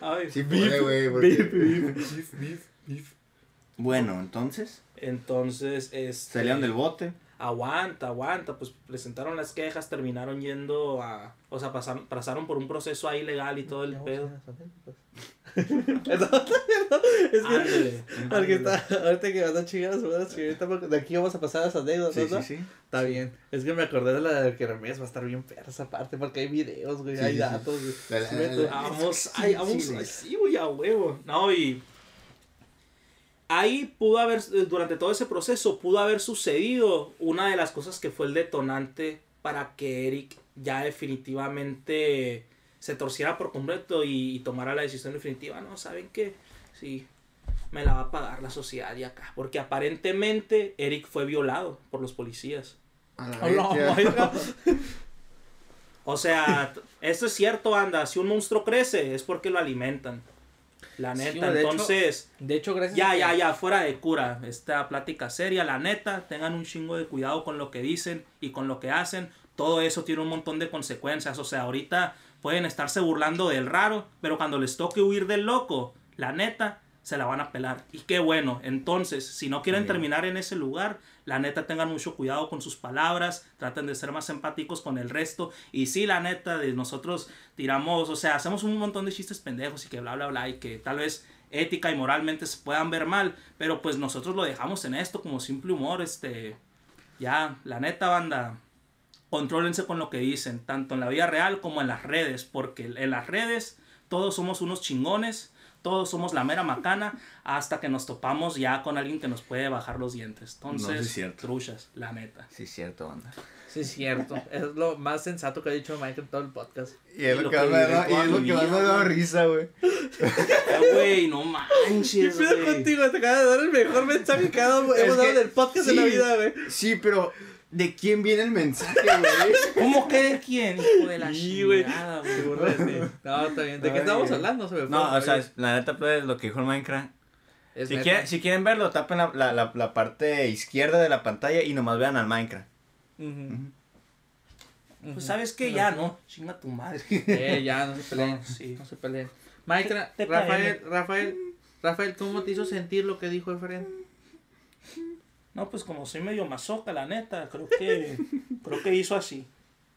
sabe. Sí puede, güey. porque- Bueno, entonces, Entonces, este, salieron del bote. aguanta, aguanta, pues presentaron las quejas, terminaron yendo a, o sea, pasaron, pasaron por un proceso ahí legal y todo el pedo. es que, Ándale, porque ándale. está, ahorita que vas a chingar de aquí vamos a pasar a las anécdotas, Sí, ¿no? sí, sí. Está bien. Es que me acordé de la de que Remedios va a estar bien perra esa parte, porque hay videos, güey, Sí, hay datos, güey. La- la- Sí, la- me- la- Vamos, Sí, ay, sí, vamos, sí, güey, a huevo. No, y ahí pudo haber, eh, durante todo ese proceso, pudo haber sucedido una de las cosas que fue el detonante para que Eric ya definitivamente se torciera por completo y, y tomara la decisión definitiva. No, ¿saben qué? Sí, me la va a pagar la sociedad de acá. Porque aparentemente Eric fue violado por los policías. O sea, esto es cierto, anda. Si un monstruo crece es porque lo alimentan. La Sí, neta. de hecho, Entonces, De hecho, gracias ya, a ya, ya, fuera de cura. Esta plática seria, la neta. Tengan un chingo de cuidado con lo que dicen y con lo que hacen. Todo eso tiene un montón de consecuencias. O sea, ahorita pueden estarse burlando del raro, pero cuando les toque huir del loco, la neta, se la van a pelar. Y qué bueno. Entonces, si no quieren terminar en ese lugar, la neta tengan mucho cuidado con sus palabras, traten de ser más empáticos con el resto. Y sí, la neta, de nosotros tiramos, o sea, hacemos un montón de chistes pendejos y que bla, bla, bla, y que tal vez ética y moralmente se puedan ver mal, pero pues nosotros lo dejamos en esto como simple humor, este, ya, la neta banda, contrólense con lo que dicen, tanto en la vida real como en las redes, porque en las redes todos somos unos chingones, todos somos la mera macana, hasta que nos topamos ya con alguien que nos puede bajar los dientes. No, sí Entonces, truchas, la neta. Sí, cierto, banda. Sí, es cierto. Es lo más sensato que ha dicho Mike en todo el podcast. Y es Y lo lo que me da y toda es lo mi que más me da risa, güey. Eh, Güey, no manches, ¿Qué pedo contigo? Te acabas de dar el mejor mensaje que hemos dado que- en el podcast de la vida, güey. Sí, pero ¿de quién viene el mensaje, güey? ¿Cómo que de quién? Hijo de la Sí, chingada, güey. No, está bien. ¿De qué estábamos hablando? Se me fue. No, o sea, la neta, pues, lo que dijo el Minecraft. Si, quieren, si quieren verlo, tapen la, la, la, la parte izquierda de la pantalla y nomás vean al Minecraft. Pues sabes que ya, ¿no? Chinga tu madre. Eh, ya, no se peleen. No, sí. No se peleen. Mike, Ra- Te- te Rafael, Rafael, Rafael, ¿cómo te hizo sentir lo que dijo Efren? No, pues como soy medio masoca, la neta, creo que creo que hizo así.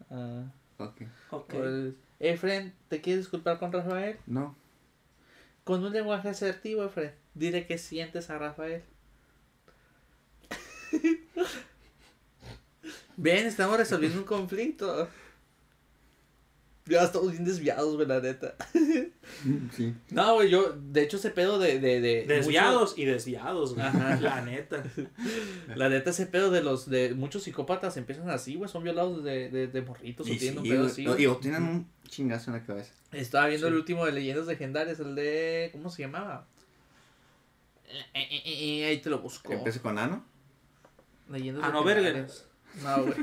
Ah, Ok. Ok. pues, Efren, ¿te quieres disculpar con Rafael? No. Con un lenguaje asertivo, Efren. Dile que sientes a Rafael. Ven, estamos resolviendo un conflicto. Ya estamos bien desviados, güey, la neta. Sí. No, güey, yo, de hecho, ese pedo de... de, de Desviados y desviados, güey. Ajá. La neta. la neta, ese pedo de los... de Muchos psicópatas empiezan así, güey, son violados de, de, de morritos o Y, sí, tienen un pedo así. No, y o tienen un chingazo en la cabeza. Estaba viendo Sí. el último de Leyendas Legendarias, el de... ¿Cómo se llamaba? Eh, eh, eh, eh, ahí te lo busco. Que empieza con ano. Leyendas Ah, no. No, güey.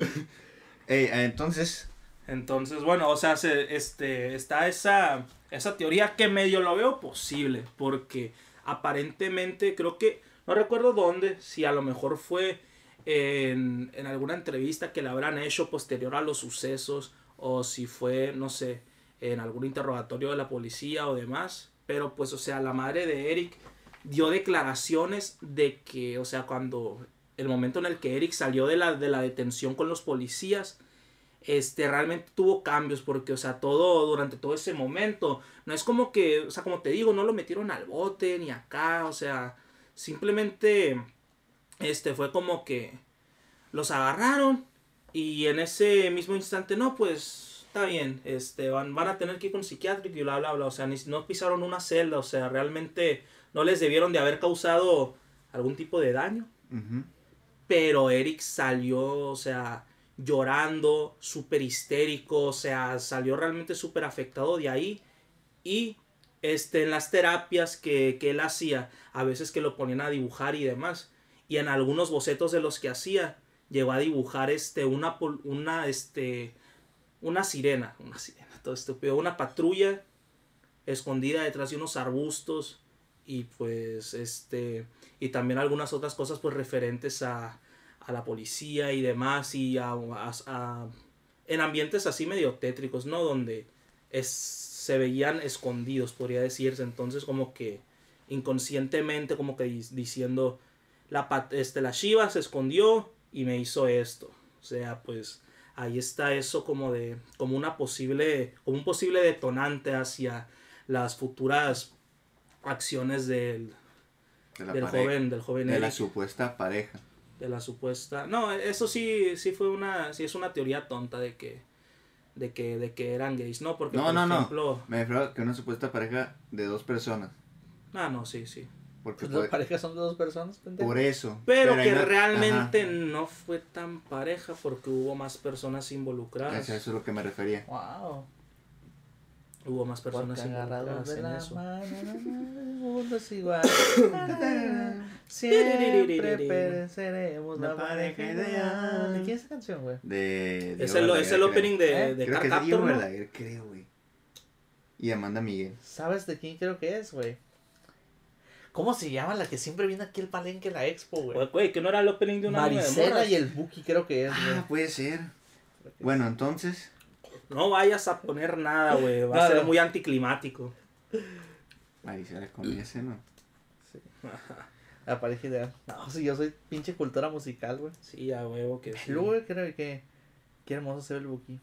Ey, entonces, Entonces, bueno, o sea, se, este, está esa, esa teoría que medio lo veo posible, porque aparentemente creo que, no recuerdo dónde, si a lo mejor fue en, en alguna entrevista que le habrán hecho posterior a los sucesos, o si fue, no sé, en algún interrogatorio de la policía o demás, pero pues, o sea, la madre de Eric dio declaraciones de que, o sea, cuando el momento en el que Eric salió de la, de la detención con los policías, este, realmente tuvo cambios, porque, o sea, todo, durante todo ese momento, no es como que, o sea, como te digo, no lo metieron al bote, ni acá, o sea, simplemente, este, fue como que los agarraron, y en ese mismo instante, no, pues, está bien, este, van, van a tener que ir con psiquiátrico y bla, bla, bla, o sea, ni, no pisaron una celda, o sea, realmente no les debieron de haber causado algún tipo de daño, pero Eric salió, o sea, llorando, súper histérico, o sea, salió realmente súper afectado de ahí. Y este, en las terapias que, que él hacía, a veces que lo ponían a dibujar y demás. Y en algunos bocetos de los que hacía, llegó a dibujar este, una, una, este, una sirena, una sirena, todo estúpido, una patrulla escondida detrás de unos arbustos y pues este y también algunas otras cosas pues referentes a, a la policía y demás y a, a- en ambientes así medio tétricos, ¿no? Donde es, se veían escondidos, podría decirse. Entonces, como que inconscientemente, como que diciendo, la, este, la Shiva se escondió y me hizo esto. O sea, pues ahí está eso como de, como una posible, como un posible detonante hacia las futuras acciones del, De la del pareja. joven, del joven De la supuesta pareja. de la supuesta. No, eso sí, sí fue una, sí es una teoría tonta de que, de que, de que eran gays, no, porque No, por no, no. ejemplo, Me refiero a que una supuesta pareja de dos personas. ah, no, sí, sí. Porque Pues fue- las parejas son de dos personas, pendejo. por eso. Pero, que no- realmente ajá. no fue tan pareja porque hubo más personas involucradas. Eso, eso es lo que me refería. Wow. Hubo más personas involucradas en eso. mano, na, na, el mundo es igual. Siempre pereceremos la La pareja ideal. ¿De quién es esa canción, güey? De, de Es el, es el creo. opening de, ¿Eh? de Creo Car que es creo, güey. Y Amanda Miguel. ¿Sabes de quién creo que es, güey? ¿Cómo se llama la que siempre viene aquí al palenque la expo, güey? Que no era el opening de una de Maricela y el Buki creo que es, güey. Ah, puede ser. Bueno, entonces. No vayas a poner nada, güey. Va a ser muy anticlimático. Maricela con ese, ¿no? La pareja ideal. No, si yo soy pinche cultura musical, güey. Sí, a huevo que sí. Güey, creo que... Qué hermoso se ve el Buki.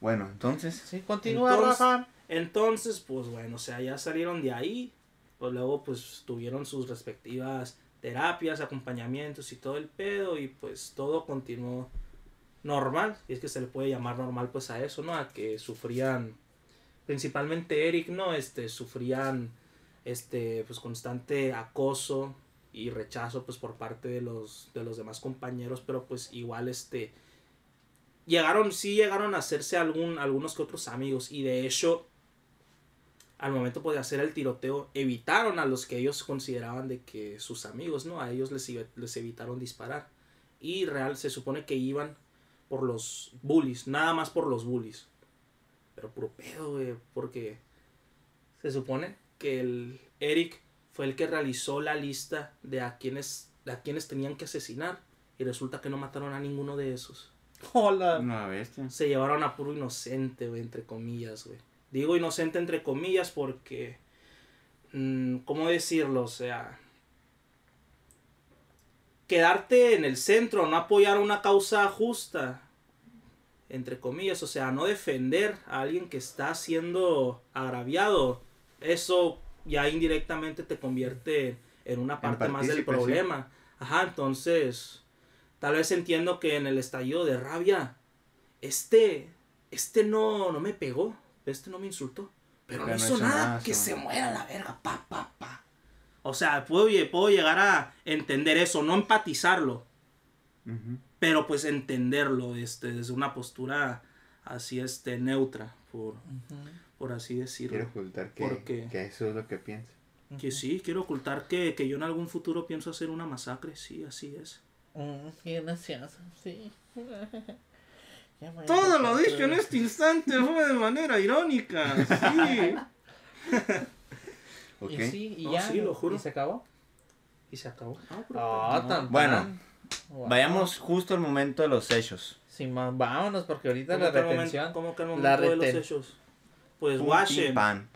Bueno, entonces. Sí, continúa, Entonces- Rafa. Entonces, pues bueno, o sea, ya salieron de ahí. Pues luego, pues tuvieron sus respectivas terapias, acompañamientos y todo el pedo. Y pues todo continuó normal. Y es que se le puede llamar normal, pues a eso, ¿no? A que sufrían. Principalmente Eric, ¿no? Este, sufrían. Este, pues constante acoso y rechazo, pues por parte de los, de los demás compañeros. Pero pues igual, este. Llegaron, sí llegaron a hacerse algún, algunos que otros amigos. Y de hecho, al momento pues, de hacer el tiroteo, evitaron a los que ellos consideraban de que sus amigos, ¿no? A ellos les, les evitaron disparar. Y real, se supone que iban por los bullies, nada más por los bullies. Pero puro pedo, güey, porque se supone que el Eric fue el que realizó la lista de a quienes, de a quienes tenían que asesinar. Y resulta que no mataron a ninguno de esos Hola. Una bestia. se llevaron a puro inocente, güey, entre comillas, güey. Digo inocente entre comillas porque, mm, ¿cómo decirlo? O sea, quedarte en el centro, no apoyar una causa justa, entre comillas, o sea, no defender a alguien que está siendo agraviado, eso ya indirectamente te convierte en una parte más del problema. Ajá, entonces, tal vez entiendo que en el estallido de rabia, este, este no, no me pegó, este no me insultó, pero no, Pero no hizo hizo nada, nada, que se muera la verga, pa, pa, pa. O sea, puedo, puedo llegar a entender eso, no empatizarlo, pero pues entenderlo este, desde una postura así este, neutra, por, por así decirlo. Quiero ocultar que, que eso es lo que pienso. Que sí, quiero ocultar que, que yo en algún futuro pienso hacer una masacre, sí, así es. Mm, qué gracioso, sí. Todo lo dicho en este instante fue de manera irónica, sí. Y sí, y No, ya. sí, lo juro. ¿Y se acabó? Y se acabó. Ah, Ah, tan, Bueno. Wow. Vayamos justo al momento de los hechos. Sí, man, vámonos, porque ahorita ¿Cómo la momento- retención. ¿Cómo que la momento de los hechos? Pues Washen. pim, pan.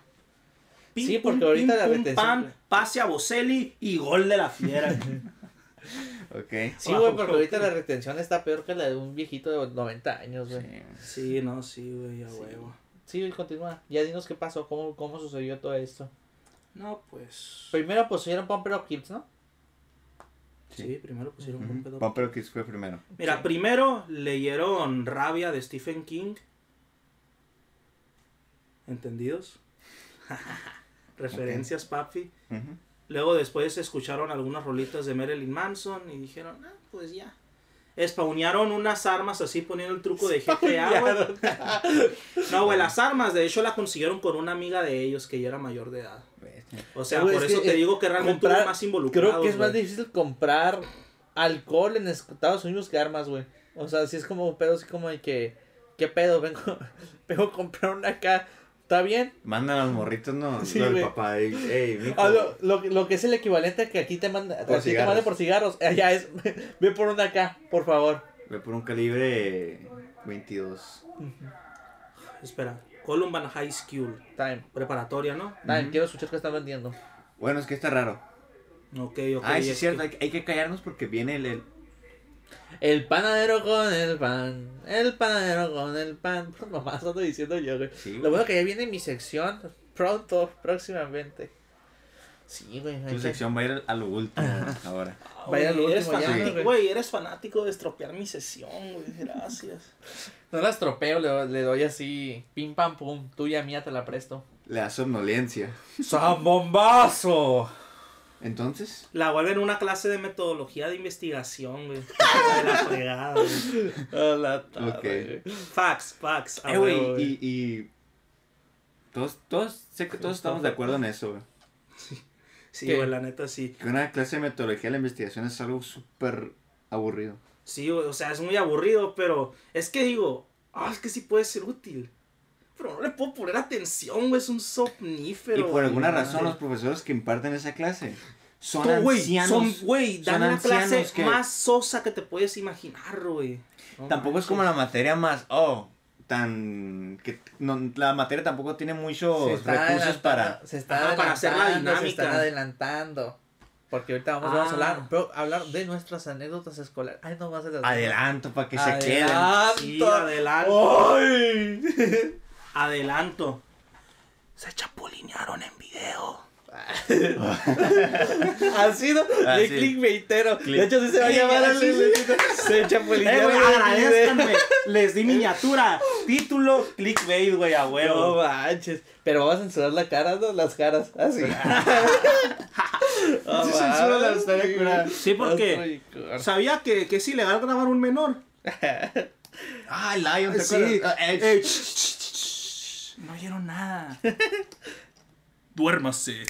Pim, Sí, pum, porque ahorita pim, la retención- pase a Boselli y gol de la fiera. Ok. Sí, güey, porque ahorita la retención está peor que la de un viejito de 90 años, güey. Sí. sí, no, sí, güey, a Sí. huevo. Sí, continúa. Ya dinos qué pasó, cómo, cómo sucedió todo esto. No, pues. Primero pusieron Pumper Up Kids, ¿no? Sí, primero pusieron Ujú. pedo. Pumper Kids fue primero. Mira, primero leyeron Rabia de Stephen King. ¿Entendidos? Referencias, papi. Ujú. Luego después escucharon algunas rolitas de Marilyn Manson y dijeron, ah, pues ya. Spawnearon unas armas así poniendo el truco de GTA, güey. No, güey, las armas de hecho la consiguieron con una amiga de ellos que ya era mayor de edad. O sea, por es eso que, te eh, digo que realmente comprar- hubo más involucrados. Creo que es más difícil comprar alcohol en Estados Unidos que armas, güey. O sea, si es como un pedo así como de que, ¿qué pedo? Vengo, vengo a comprar una acá. ¿Está bien? Mandan a los morritos, ¿no? Sí, Lo del papá, ey, ey. Ah, lo, lo, lo que es el equivalente a que aquí te manda, Por ti te cigarros. mande por cigarros. Allá es, ve por una acá, por favor. Ve por un calibre 22. Espera, Columban High School, Time. preparatoria, ¿no? Time, Ujú. quiero escuchar qué están vendiendo. Bueno, es que está raro. Ok, ok. Ay, sí, es es cierto. que- Hay, hay que callarnos porque viene el. el- El panadero con el pan. El panadero con el pan. Pues mamás ando diciendo yo, güey. Sí, Lo bueno que ya viene mi sección. Pronto, próximamente. Sí, güey. Tu sección va a ir a lo último ahora. Vaya al Oye, eres último ya, fanático, güey. güey, eres fanático de estropear mi sesión, güey. Gracias. No la estropeo, le, le doy así. Pim pam pum. Tuya mía te la presto. Le da somnolencia. ¡Zambombazo! Entonces, La vuelven una clase de metodología de investigación, güey. De la fregada, güey. A la tarde, Ok. güey. Fax, fax. a eh, güey, y, y. Todos, todos, sé que todos estamos de acuerdo en eso, güey. Sí, ¿Qué? güey, la neta sí. Que una clase de metodología de la investigación es algo súper aburrido. Sí, güey, o sea, es muy aburrido, pero es que digo, ah, es que sí puede ser útil. Pero no le puedo poner atención, güey, es un somnífero. y por alguna güey. razón, los profesores que imparten esa clase son Tú, güey, ancianos. Son, güey, dan la clase que- más sosa que te puedes imaginar, güey. No Tampoco es como la materia más. Oh, tan. que no, La materia tampoco tiene muchos recursos para. Se está Ajá, para hacer la adelantando, Se están dinámica. adelantando. Porque ahorita vamos, vamos a Ah. hablar, pero hablar de nuestras anécdotas escolares. Ay, no vas a las Adelanto para que se queden. Adelanto. Sí, adelanto. Ay. Adelanto. Se chapulinearon en video. Así, ¿no? De Así. clickbaitero. Click. De hecho, sí se va a Sí, llamar así. Se Eh, video. agradezcanme. Les di miniatura. Título, clickbait, güey, a No huevo. manches. Pero vamos a censurar la cara, ¿no? Las caras. Así. No Sí, censura la curada. Sí, porque sabía que, que es ilegal grabar un menor. Ah, Lion, ¿te Sí. Ah, eh, Eh, No oyeron nada. Duérmase.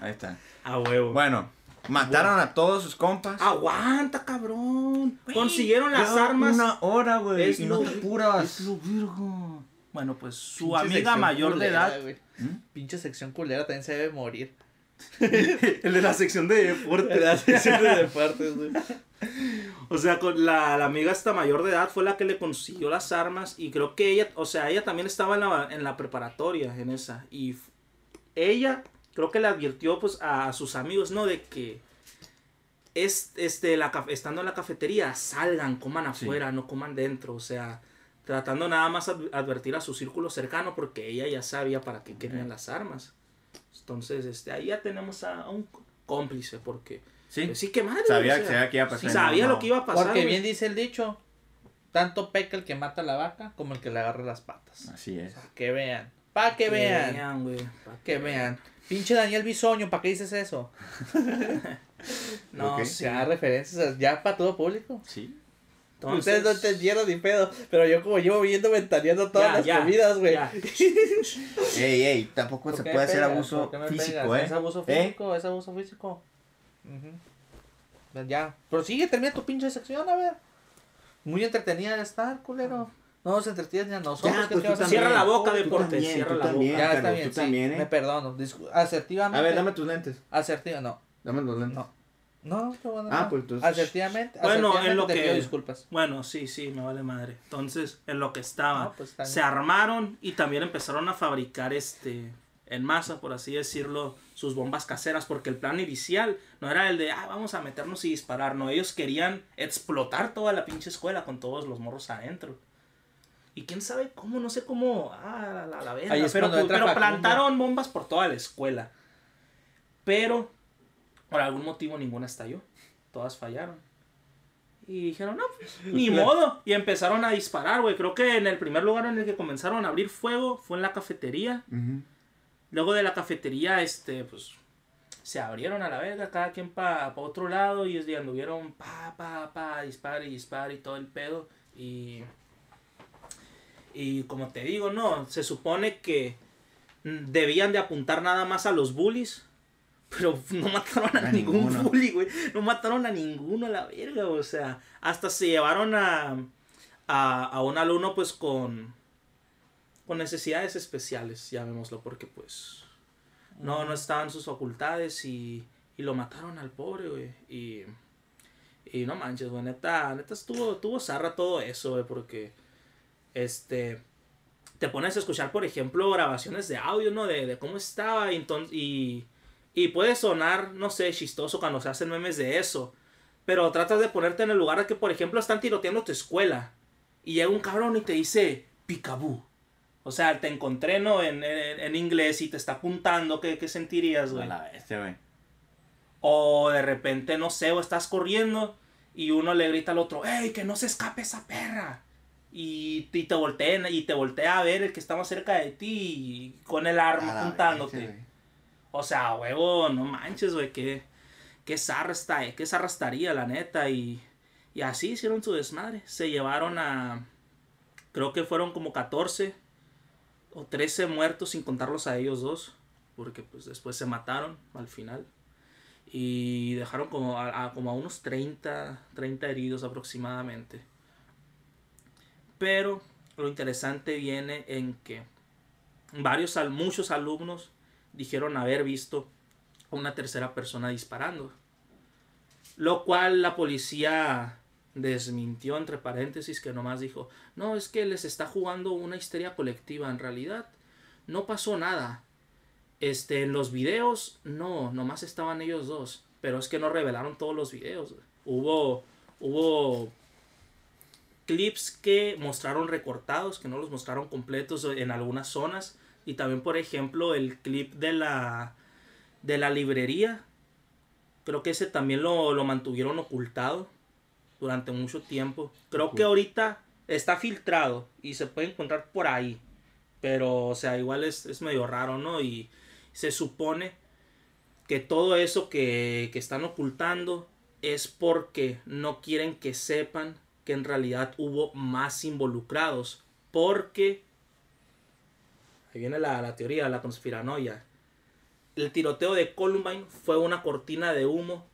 Ahí está. A huevo. Bueno, mataron a todos sus compas. Aguanta, cabrón. Consiguieron las armas. Una hora, güey. Es y no lo- te apuras. Es lo virgo. Bueno, pues su Pinche amiga mayor de edad. ¿Mm? Pinche sección culera también se debe morir. El de la sección de deporte. La sección de deportes, güey. O sea, con la, la amiga esta mayor de edad fue la que le consiguió las armas y creo que ella, o sea, ella también estaba en la, en la preparatoria, en esa. Y ella creo que le advirtió pues a, sus amigos, ¿no? De que es, este, la, estando en la cafetería, salgan, coman Sí. afuera, no coman dentro, o sea, tratando nada más adv- advertir a su círculo cercano porque ella ya sabía para qué querían las armas. Entonces, este, ahí ya tenemos a un cómplice porque... Sí. pues sí, que madre. Sabía- o sea, sabía que iba a pasar. sí, sabía No, lo que iba a pasar. Porque bien dice el dicho, tanto peca el que mata a la vaca como el que le agarra las patas. Así es. Para que vean, para que vean, güey. para que vean. Pinche Daniel Bisoño, ¿para qué dices eso? No, Ok. sí. Ya referencias ya para todo público. Sí. Entonces- Ustedes no entendieron ni pedo, pero yo como llevo viendo ventaneando todas Ya, las ya, comidas, güey. Ey, ey, tampoco ¿Por se puede hacer abuso ¿Por qué me físico? ¿eh? Es abuso ¿Eh? físico, es abuso físico. Ujú. Pues Ya, prosigue, termina tu pinche sección, a ver. Muy entretenida de estar, culero. No nos entretienes ni a nosotros. Ya, ¿qué pues te tú vas a Cierra la boca, deporte. también, Cierra tú la también. boca. Ya está bien, tú sí, también, ¿eh? me perdono. Discu- asertivamente. A ver, dame tus lentes. Asertiva, no. Dame los lentes. No. No, qué bueno. Ah, no. pues entonces- Asertivamente. Bueno, asertivamente en lo te que- pido disculpas. Bueno, sí, sí, me vale madre. Entonces, en lo que estaba, No, pues, se armaron y también empezaron a fabricar este en masa, por así decirlo, sus bombas caseras, porque el plan inicial no era el de, ah, vamos a meternos y disparar, no, ellos querían explotar toda la pinche escuela con todos los morros adentro. Y quién sabe cómo, no sé cómo, ah, la, la verga, pero, pero plantaron bombas por toda la escuela. Pero, por algún motivo, ninguna estalló. Todas fallaron. Y dijeron, no, pues, ni modo. Y empezaron a disparar, güey. Creo que en el primer lugar en el que comenzaron a abrir fuego fue en la cafetería. Luego de la cafetería, este, pues, se abrieron a la verga, cada quien para otro lado. Y anduvieron pa, pa, pa, dispar y dispar y todo el pedo. Y. Y como te digo, no, se supone que mm, debían de apuntar nada más a los bullies. Pero no mataron a, A ningún ninguno. bully, güey. No mataron a ninguno a la verga, o sea. Hasta se llevaron a, a, a un alumno, pues, con, con necesidades especiales, llamémoslo, porque, pues, no, no estaban sus facultades y, y lo mataron al pobre, güey. Y, y no manches, güey, neta, neta estuvo, estuvo zarra todo eso, güey, porque este, te pones a escuchar, por ejemplo, grabaciones de audio, ¿no? De, de cómo estaba y, y, y puede sonar, no sé, chistoso cuando se hacen memes de eso. Pero tratas de ponerte en el lugar de que, por ejemplo, están tiroteando tu escuela. Y llega un cabrón y te dice, picabú. O sea, te encontré, ¿no? En, en, en inglés y te está apuntando. ¿Qué, qué sentirías, güey? A la bestia, güey. O de repente, no sé, o estás corriendo y uno le grita al otro, ¡Ey, que no se escape esa perra! Y, y te voltea, y te voltea a ver el que está más cerca de ti y con el arma apuntándote. bestia, güey. O sea, huevo, no manches, güey, qué, qué zarra está, qué zarra estaría, la neta. Y, y así hicieron su desmadre. Se llevaron a, creo que fueron como 14 o 13 muertos sin contarlos a ellos dos. Porque pues después se mataron al final. Y dejaron como a, a- como a unos 30, 30 heridos aproximadamente. Pero lo interesante viene en que varios, muchos alumnos dijeron haber visto a una tercera persona disparando. Lo cual la policía desmintió entre paréntesis que nomás dijo, no, es que les está jugando una histeria colectiva en realidad. No pasó nada. Este, en los videos, no, nomás estaban ellos dos. Pero es que no revelaron todos los videos. Hubo, hubo clips que mostraron recortados, que no los mostraron completos en algunas zonas. Y también, por ejemplo, el clip de la, de la librería. Creo que ese también lo, lo mantuvieron ocultado durante mucho tiempo. Creo que ahorita está filtrado y se puede encontrar por ahí. Pero, o sea, igual es, es medio raro, ¿no? Y se supone que todo eso que, que están ocultando es porque no quieren que sepan que en realidad hubo más involucrados. Porque, ahí viene la, la teoría, la conspiranoia. El tiroteo de Columbine fue una cortina de humo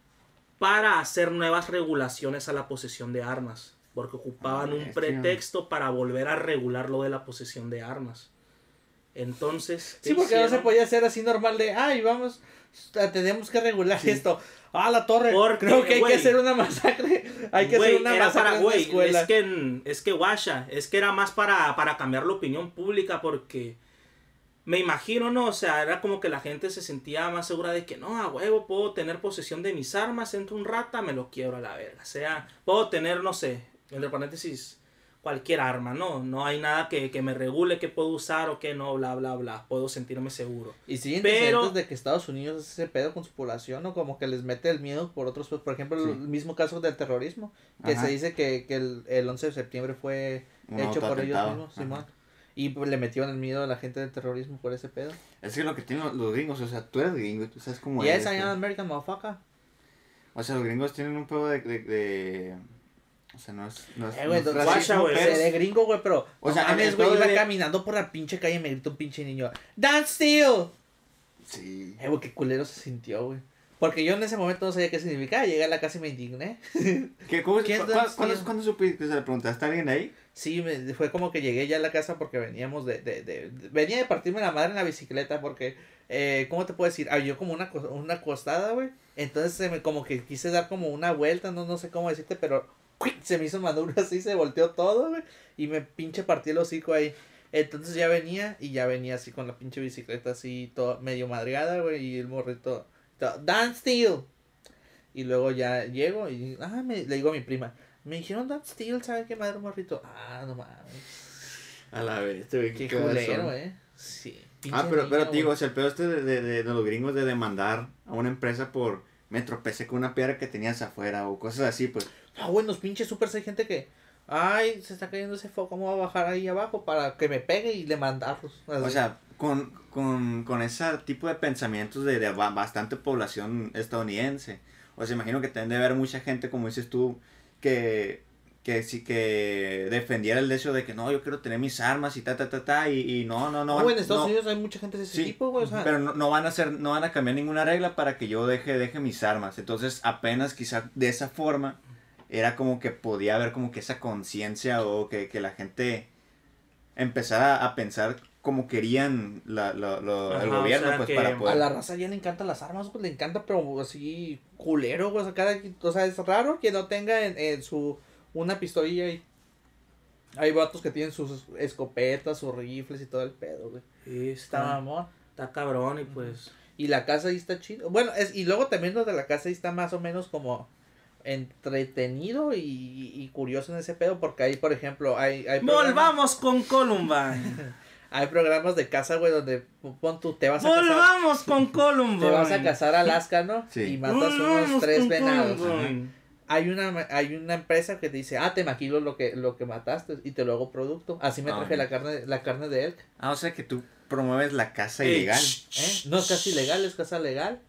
para hacer nuevas regulaciones a la posesión de armas. Porque ocupaban un pretexto para volver a regular lo de la posesión de armas. Entonces, ¿qué Sí, porque no se podía hacer así normal de, ay, vamos, tenemos que regular esto. Ah, la torre. Porque, Creo que hay que hacer una masacre. Hay que Güey, hacer una masacre para, en la. Es que, en- es que, guacha, es que era más para, para cambiar la opinión pública porque me imagino, ¿no? O sea, era como que la gente se sentía más segura de que no, a huevo, puedo tener posesión de mis armas, entro un rata, me lo quiebro a la verga. O sea, puedo tener, no sé, entre paréntesis, cualquier arma, ¿no? No hay nada que, que me regule qué puedo usar o qué no, bla, bla, bla. Puedo sentirme seguro. Y siguen Pero- de que Estados Unidos hace ese pedo con su población, ¿no? Como que les mete el miedo por otros, pues, por ejemplo, Sí. el mismo caso del terrorismo, que Ajá. se dice que, que el, el 11 de septiembre fue Un hecho por ellos mismos. Simón. Y pues le metieron el miedo a la gente del terrorismo por ese pedo. Es que lo que tienen los- gringos, o sea, tú eres gringo y tú sabes cómo y es. es I am güey. American motherfucker. O sea, los gringos tienen un pedo de... de, de- O sea, no es... No es, Eh, güey, no es racismo, güey, pero- seré gringo, güey, pero. O sea, mames, güey, iba de- caminando por la pinche calle y me gritó un pinche niño. ¡Dance still! Sí. Eh, güey, qué culero se sintió, güey. Porque yo en ese momento no sabía qué significaba. Llegué a la casa y me indigné. ¿Qué, cómo, ¿Qué es cu- ¿cuándo? ¿Cuándo supiste? ¿Se le preguntaste a alguien ahí? Sí, me- fue como que llegué ya a la casa porque veníamos de, de, de, de- venía de partirme la madre en la bicicleta porque, eh, ¿cómo te puedo decir? Ah, yo como una, una acostada, güey. Entonces se me, como que quise dar como una vuelta, no, no sé cómo decirte, pero ¡cuic! se me hizo maduro así, se volteó todo, güey. Y me pinche partí el hocico ahí. Entonces ya venía y ya venía así con la pinche bicicleta así, todo medio madreada, güey. Y el morrito, dance steel. Y luego ya llego y, ah, me, le digo a mi prima, me dijeron dance steel, ¿sabes qué madre morrito? Ah, no mames. A la vez, este Qué culero, eh. Sí. Ah, pero, pero te digo, güey. o sea, el pedo este de, de, de, de los gringos de demandar a una empresa por me tropecé con una piedra que tenías afuera o cosas así, pues. Ah, bueno, los pinches supers hay gente que. Ay, se está cayendo ese foco, ¿cómo va a bajar ahí abajo para que me pegue y le mandarlos? O sea, con, con, con ese tipo de pensamientos de, de ba- bastante población estadounidense. O sea, imagino que también debe haber mucha gente, como dices tú, que, que sí que defendiera el hecho de que no, yo quiero tener mis armas y ta, ta, ta, ta, y, y no, no, no. no, van- güey, en Estados no, Unidos hay mucha gente de ese Sí, tipo, güey. O sea, pero no, no van a hacer, no van a cambiar ninguna regla para que yo deje, deje mis armas. Entonces, apenas quizá de esa forma, era como que podía haber como que esa conciencia o que, que la gente empezara a pensar como querían la, la- Ajá, el o gobierno, sea, pues que para a poder. la raza ya le encantan las armas, pues le encanta, pero así culero, güey. O sea, cada, o sea, es raro que no tenga en, en su una pistolilla y Hay vatos que tienen sus escopetas, sus rifles y todo el pedo, güey. Sí, Está mamón. está cabrón y pues... Y la casa ahí está chido. Bueno, es, y luego también lo de la casa ahí está más o menos como entretenido y, y curioso en ese pedo porque ahí, por ejemplo, hay... hay programas- Volvamos con Columbine. Hay programas de casa, güey, donde pon tú, te vas a casar, Volvamos con Columbine. te vas a casar a Alaska, ¿no? Sí. Y matas Volvamos unos tres venados. Hay una, hay una empresa que te dice, ah, te maquilo lo que, lo que mataste y te lo hago producto. Así me Ah, traje la carne, la carne de elk. Ah, o sea que tú promueves la casa Ey, ilegal. shh, ¿eh? No es casi shh. legal, es casa legal.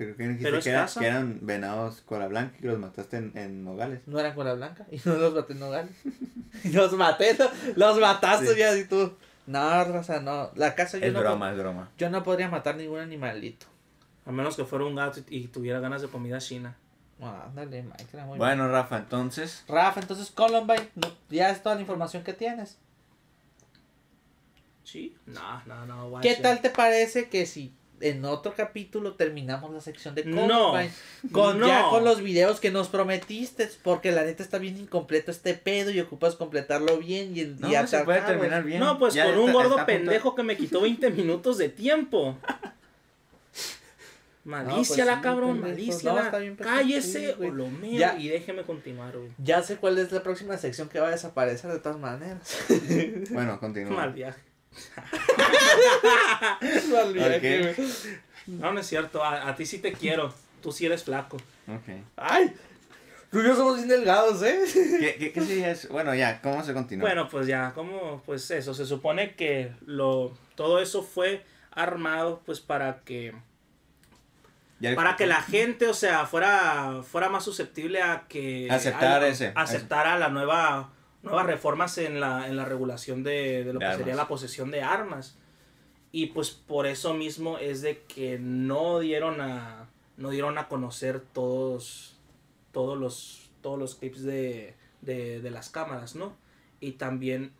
Pero que dijiste Pero es que, era- casa. que eran venados cola blanca y que los mataste en, en Nogales. No eran cola blanca y no los maté en Nogales. los maté, los mataste Sí. ya y tú. No, Rosa, no. La casa yo Es no, broma, es broma. yo no podría matar ningún animalito. A menos que fuera un gato y y tuviera ganas de comida china. Ah, ándale, Mike, era muy Bueno, Rafa, entonces. Rafa, entonces Columbine, no, ya es toda la información que tienes. Sí. No, no, no. ¿Qué tal te parece que si en otro capítulo terminamos la sección de No, Columbine? Con, no. Ya con los videos que nos prometiste, porque la neta está bien incompleto este pedo y ocupas completarlo bien y, No, y no se puede terminar bien. No, pues Ya con está- un gordo pendejo que me quitó 20 minutos de tiempo. Malicia pues la sí, cabrón, pendejo. malicia No, la. bien pendejo, Cállese o lo Ya. y déjeme continuar, güey. Ya sé cuál es la próxima sección que va a desaparecer de todas maneras. Bueno, continúa. Mal viaje. No, no es cierto. A, a ti sí te quiero. Tú sí eres flaco. Ok. Ay, tú y yo somos bien delgados, ¿eh? ¿Qué, qué, qué sería eso? Bueno, ya, ¿cómo se continúa? Bueno, pues ya, como pues eso, se supone que lo todo eso fue armado pues para que para que la gente, o sea, fuera fuera más susceptible a que Aceptar a- ese, aceptara la nueva nuevas reformas en la en la regulación de, de lo De que sería la posesión de armas. Y pues por eso mismo es de que no dieron a no dieron a conocer todos todos los todos los clips de, de, de las cámaras, ¿no? Y también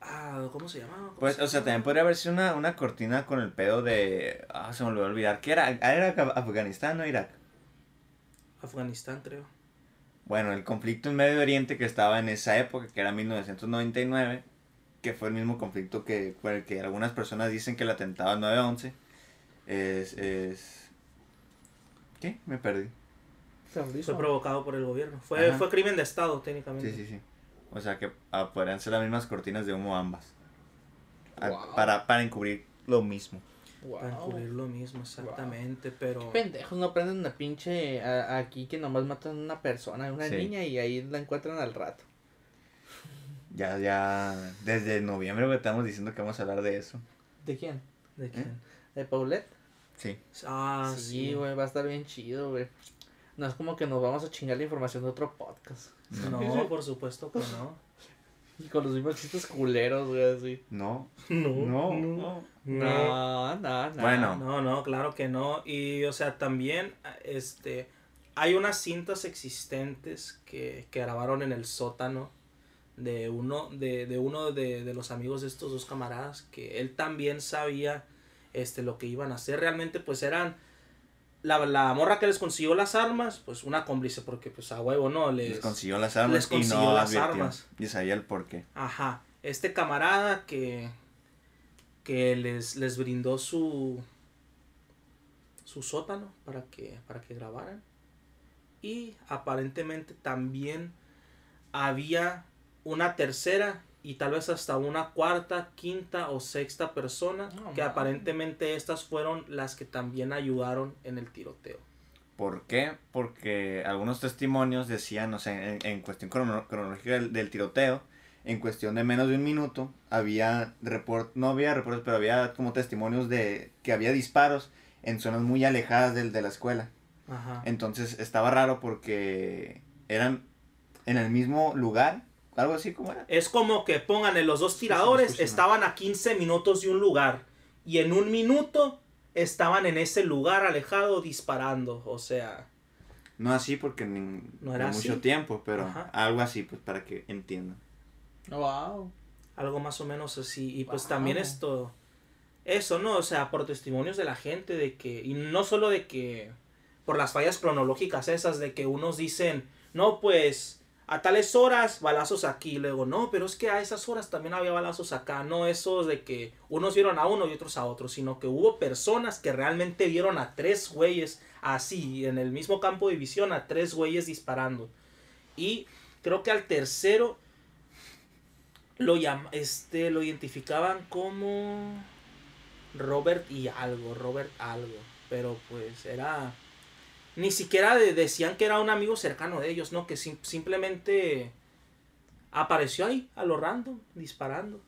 ah, ¿cómo se llama? ¿Cómo Pues, se o sea, también podría haber sido una, una cortina con el pedo de. Ah, se me olvidó olvidar. ¿Qué era? Ah, ¿Era Af- Afganistán o Irak? Afganistán, creo. Bueno, el conflicto en Medio Oriente que estaba en esa época, que era 1999, que fue el mismo conflicto que por el que algunas personas dicen que el atentado al 9-11 es, es... ¿Qué? Me perdí. Fue provocado por el gobierno. Fue, Ajá. fue crimen de Estado, técnicamente. Sí, sí, sí. O sea que ah, podrían ser las mismas cortinas de humo ambas. Ah. Para, para encubrir lo mismo. Para encubrir lo mismo, exactamente, pero... Pendejos, no prenden una pinche a- aquí que nomás matan a una persona, una Sí. niña y ahí la encuentran al rato. Ya, ya, desde noviembre güey, estamos diciendo que vamos a hablar de eso. ¿De quién? ¿De quién? ¿De Paulette? Sí. Ah, sí, sí. güey, va a estar bien chido, güey. No es como que nos vamos a chingar la información de otro podcast. No, por supuesto que no. Y con los mismos chistes culeros, güey, así. No, No, no, no. no. No, no, no. Bueno. No, no, claro que no. Y, o sea, también, este, hay unas cintas existentes que, que grabaron en el sótano de uno, de, de uno de, de los amigos de estos dos camaradas, que él también sabía, este, lo que iban a hacer. Realmente, pues, eran, la, la morra que les consiguió las armas, pues, una cómplice, porque, pues, a huevo, ¿no? Les, Les consiguió las armas les y consiguió no las advirtió. armas. Y sabía el porqué. Ajá. Este camarada que. que les, les brindó su. su sótano para que. para que grabaran. Y aparentemente también había una tercera y tal vez hasta una cuarta, quinta o sexta persona No, que aparentemente estas fueron las que también ayudaron en el tiroteo. ¿Por qué? Porque algunos testimonios decían, o sea, en, en cuestión crono- cronológica del, del tiroteo, en cuestión de menos de un minuto, había report, no había reportes, pero había como testimonios de que había disparos en zonas muy alejadas del, de la escuela. Ajá. Entonces estaba raro porque eran en el mismo lugar, algo así como era. Es como que pongan en los dos tiradores, estaban a 15 minutos de un lugar y en un minuto estaban en ese lugar alejado disparando, o sea, No así porque ni, No era mucho así. tiempo, pero Ajá. algo así, pues para que entiendan. Wow. algo más o menos así. Y pues Wow. también esto, eso, ¿no? O sea, por testimonios de la gente de que, y no solo de que, por las fallas cronológicas esas, de que unos dicen, no, pues a tales horas, balazos aquí. Luego, no, pero es que a esas horas también había balazos acá. No esos de que unos vieron a uno y otros a otro, sino que hubo personas que realmente vieron a tres güeyes así, en el mismo campo de visión, a tres güeyes disparando. Y creo que al tercero lo, llam- este, lo identificaban como Robert y algo, Robert algo. Pero pues era... Ni siquiera de- decían que era un amigo cercano de ellos, ¿no? Que sim- simplemente apareció ahí, a lo random, disparando.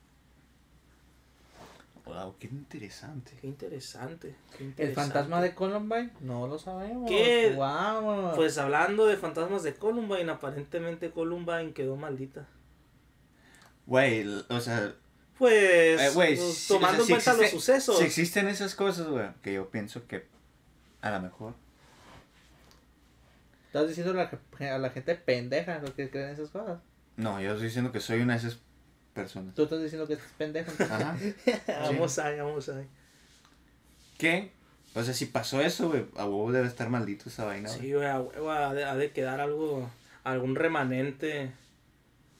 Wow, qué interesante. Qué interesante. qué ¿El interesante. fantasma de Columbine? No lo sabemos. ¿Qué? Wow. Pues hablando de fantasmas de Columbine, aparentemente Columbine quedó maldita. Güey, o sea, Pues, eh, pues, tomando sea, en si cuenta los sucesos. Si existen esas cosas, güey, que yo pienso que a lo mejor. Estás diciendo a la, a la gente pendeja lo que creen esas cosas. No, yo estoy diciendo que soy una de esas personas. Tú estás diciendo que es pendejo. Ajá. vamos ahí, vamos ahí. ¿Qué? O sea, si pasó eso, güey, a huevo debe estar maldito esa vaina. Sí, güey, a huevo, ha de, ha de quedar algo, algún remanente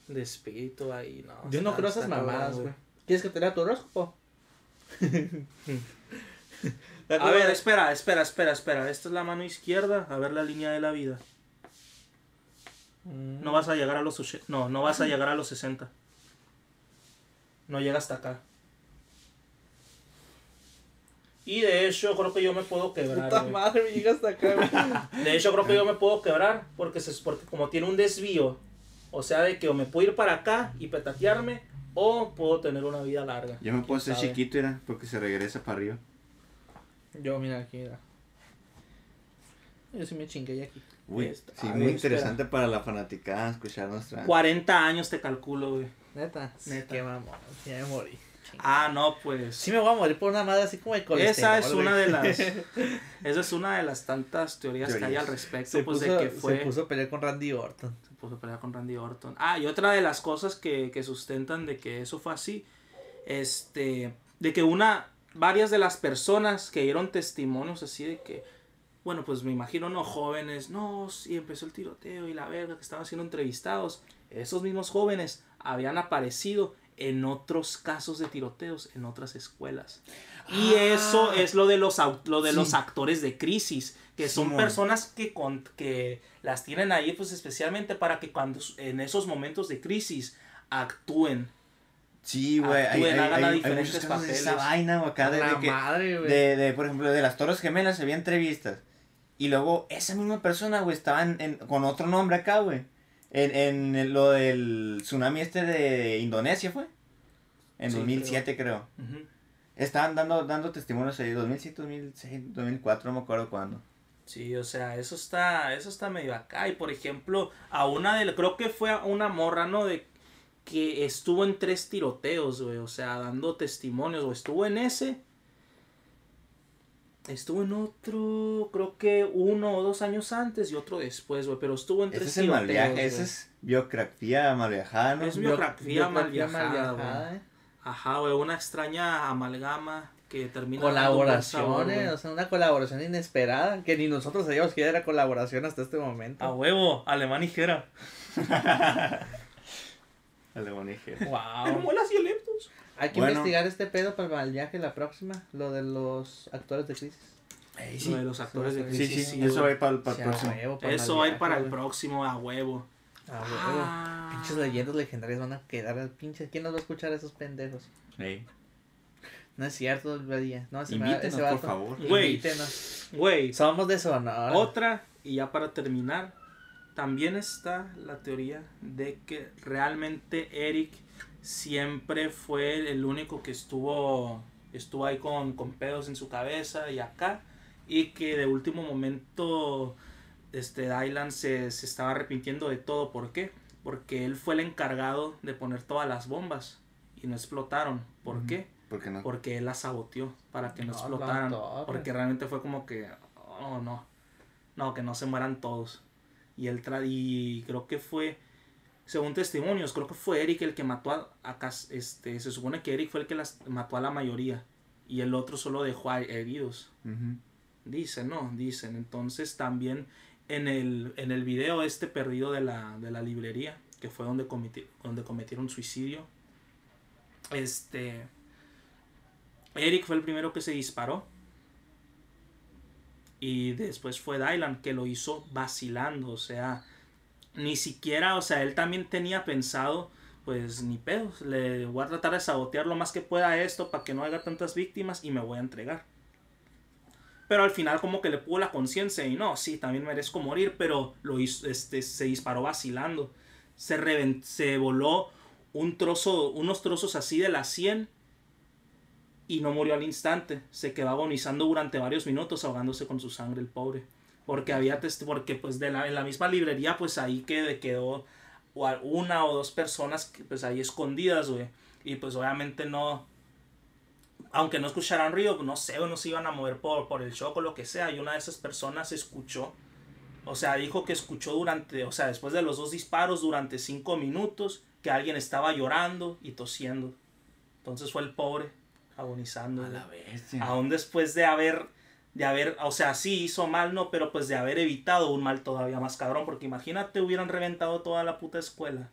de espíritu ahí, ¿no? Yo no creo esas mamadas, güey. ¿Quieres que te lea tu horóscopo? A ver, espera, espera, espera, espera. Esta es la mano izquierda. A ver la línea de la vida. No vas a llegar a los no, no vas a llegar a los 60. No llega hasta acá. Y de hecho creo que yo me puedo quebrar. Puta madre, me llega hasta acá, güey. De hecho creo que yo me puedo quebrar porque se porque como tiene un desvío, o sea, de que o me puedo ir para acá y petatearme o puedo tener una vida larga. Yo me puedo hacer chiquito, era, porque se regresa para arriba. Yo, mira aquí, mira. Yo sí me chingué ya aquí. Uy, Esta- sí, a muy interesante para la fanaticada escuchar nuestra... 40 años te calculo, güey. Neta. Neta. Qué mamón. Ya me morí. Ah, no, pues. Sí me voy a morir por una madre así como de colesterol. Esa es una de las esa es una de las tantas teorías, que hay al respecto Se pues puso, de que fue se puso a pelear con Randy Orton. se puso a pelear con Randy Orton. Ah, y otra de las cosas que, que sustentan de que eso fue así, este, de que una, varias de las personas que dieron testimonios así de que, bueno, pues me imagino, no, jóvenes, no, sí, empezó el tiroteo y la verga, que estaban siendo entrevistados, esos mismos jóvenes habían aparecido en otros casos de tiroteos en otras escuelas. Y Ah. eso es lo de los, lo de Sí. los actores de crisis, que son personas que, con, que las tienen ahí pues especialmente para que cuando en esos momentos de crisis actúen. Sí, güey, hay, hay, hay- hay muchos casos de esa vaina, o acá de, de que... madre. De, de, por ejemplo, de las Torres Gemelas había entrevistas. Y luego esa misma persona, güey, estaba en, en- con otro nombre acá, güey. En, en lo del tsunami este de Indonesia, ¿fue? En Sí, 2007, creo. Ujú. Estaban dando, dando testimonios ahí, 2007, 2006, 2004, no me acuerdo cuándo. Sí, o sea, eso está, eso está medio acá. Y por ejemplo, a una de, creo que fue a una morra, ¿no? De que estuvo en tres tiroteos, güey. O sea, dando testimonios. O estuvo en ese. Estuvo en otro, creo que uno o dos años antes y otro después, güey. Pero estuvo en Ese tres es el mal tiroteos. viaje, ese es biografía mal viajada, ¿no? Es Bio- biografía mal biografía viajada, güey. ¿eh? Ajá, güey, una extraña amalgama que termina sabor, Colaboraciones, o sea, una colaboración inesperada que ni nosotros sabíamos que era colaboración hasta este momento. A huevo, alemán y jera. Alemán y Jera. Wow. Muelas y eleptos. Hay que Bueno. investigar este pedo para el viaje la próxima, lo de los actores de crisis. Ey, Lo de los actores de Sí, crisis. sí, sí, eso va para el, para el próximo. huevo, para Eso el va a ir viaje, para el próximo, a huevo. A huevo. Ah. Pinches leyendas legendarias van a quedar al pinche. ¿Quién nos va a escuchar a esos pendejos? Ey. No es cierto, Badía. No, va- Invítenos, ese por favor. Güey. Güey, Somos de Sonora. otra, y ya para terminar, también está la teoría de que realmente Eric siempre fue el único que estuvo, estuvo ahí con, con pedos en su cabeza y acá, y que de último momento este Dylan se, se estaba arrepintiendo de todo. ¿Por qué? Porque él fue el encargado de poner todas las bombas y no explotaron. ¿Por qué? ¿Por qué no? porque él la saboteó para que no No, explotaran. Porque realmente fue como que, oh no, no, que no se mueran todos. Y él tra y creo que fue, según testimonios, creo que fue Eric el que mató a, a este, se supone que Eric fue el que las mató a la mayoría y el otro solo dejó a heridos. Dicen, ¿no? Dicen. Entonces también en el, en el video este perdido de la, de la librería, que fue donde, cometi- donde cometieron suicidio, este, Eric fue el primero que se disparó. Y después fue Dylan que lo hizo vacilando, o sea, ni siquiera, o sea, él también tenía pensado, pues ni pedos, le voy a tratar de sabotear lo más que pueda esto para que no haya tantas víctimas y me voy a entregar. Pero al final como que le pudo la conciencia y no, sí, también merezco morir, pero lo hizo, este, se disparó vacilando. Se, se voló un trozo, unos trozos así de la 100 y no murió al instante. Se quedó agonizando durante varios minutos ahogándose con su sangre el pobre. Porque había porque pues de la, en la misma librería pues ahí quedó, quedó una o dos personas que, pues ahí escondidas, güey. Y pues obviamente no, aunque no escucharan ruido, no sé, o no se iban a mover por, por el shock o lo que sea. Y una de esas personas escuchó, o sea, dijo que escuchó durante, o sea, después de los dos disparos, durante cinco minutos, que alguien estaba llorando y tosiendo. Entonces fue el pobre agonizando. A la bestia. Aún después de haber, de haber, o sea, sí hizo mal, no, pero pues de haber evitado un mal todavía más cabrón, porque imagínate hubieran reventado toda la puta escuela.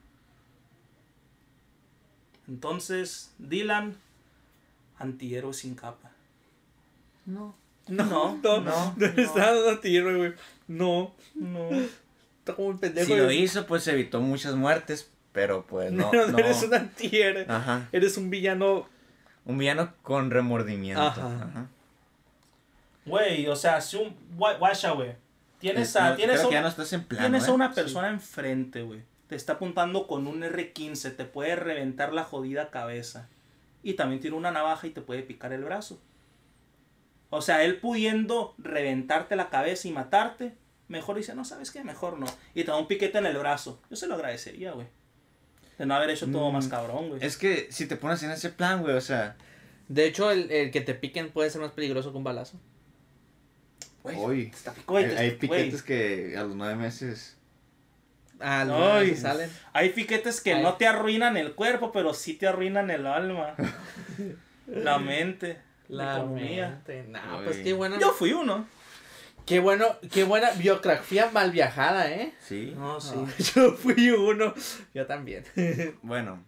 Entonces, Dylan, antihéroe sin capa. No. No, No, no, no. no. Está antihéroe, güey. No. No. Está como un pendejo. Si lo hizo, pues evitó muchas muertes, pero pues no. No, no. eres un antihéroe. Ajá. Eres un villano. Un villano con remordimiento. Ajá. Güey, o sea, si un. gua- Guacha, güey. Tienes Es- a. no, Tienes creo a que ya un- no estás en plano. Tienes a ¿eh? una persona enfrente, güey. Te está apuntando con un R15, te puede reventar la jodida cabeza. Y también tiene una navaja y te puede picar el brazo. O sea, él pudiendo reventarte la cabeza y matarte, mejor dice, no, ¿sabes qué? Mejor no. Y te da un piquete en el brazo. Yo se lo agradecería, güey. De no haber hecho todo Mm, más cabrón, güey. Es que si te pones en ese plan, güey, o sea. De hecho, el, el que te piquen puede ser más peligroso que un balazo. Güey, Uy. te está pico- güey, hay hay güey. piquetes que a los nueve meses. Ah, Ay. no, salen. Hay piquetes que Ay. no te arruinan el cuerpo, pero sí te arruinan el alma. la mente. La, economía. mente. No, pues qué buena. Yo fui uno. Qué bueno, qué buena biografía mal viajada, ¿eh? Sí. No, sí. No, yo fui uno. Yo también. Bueno,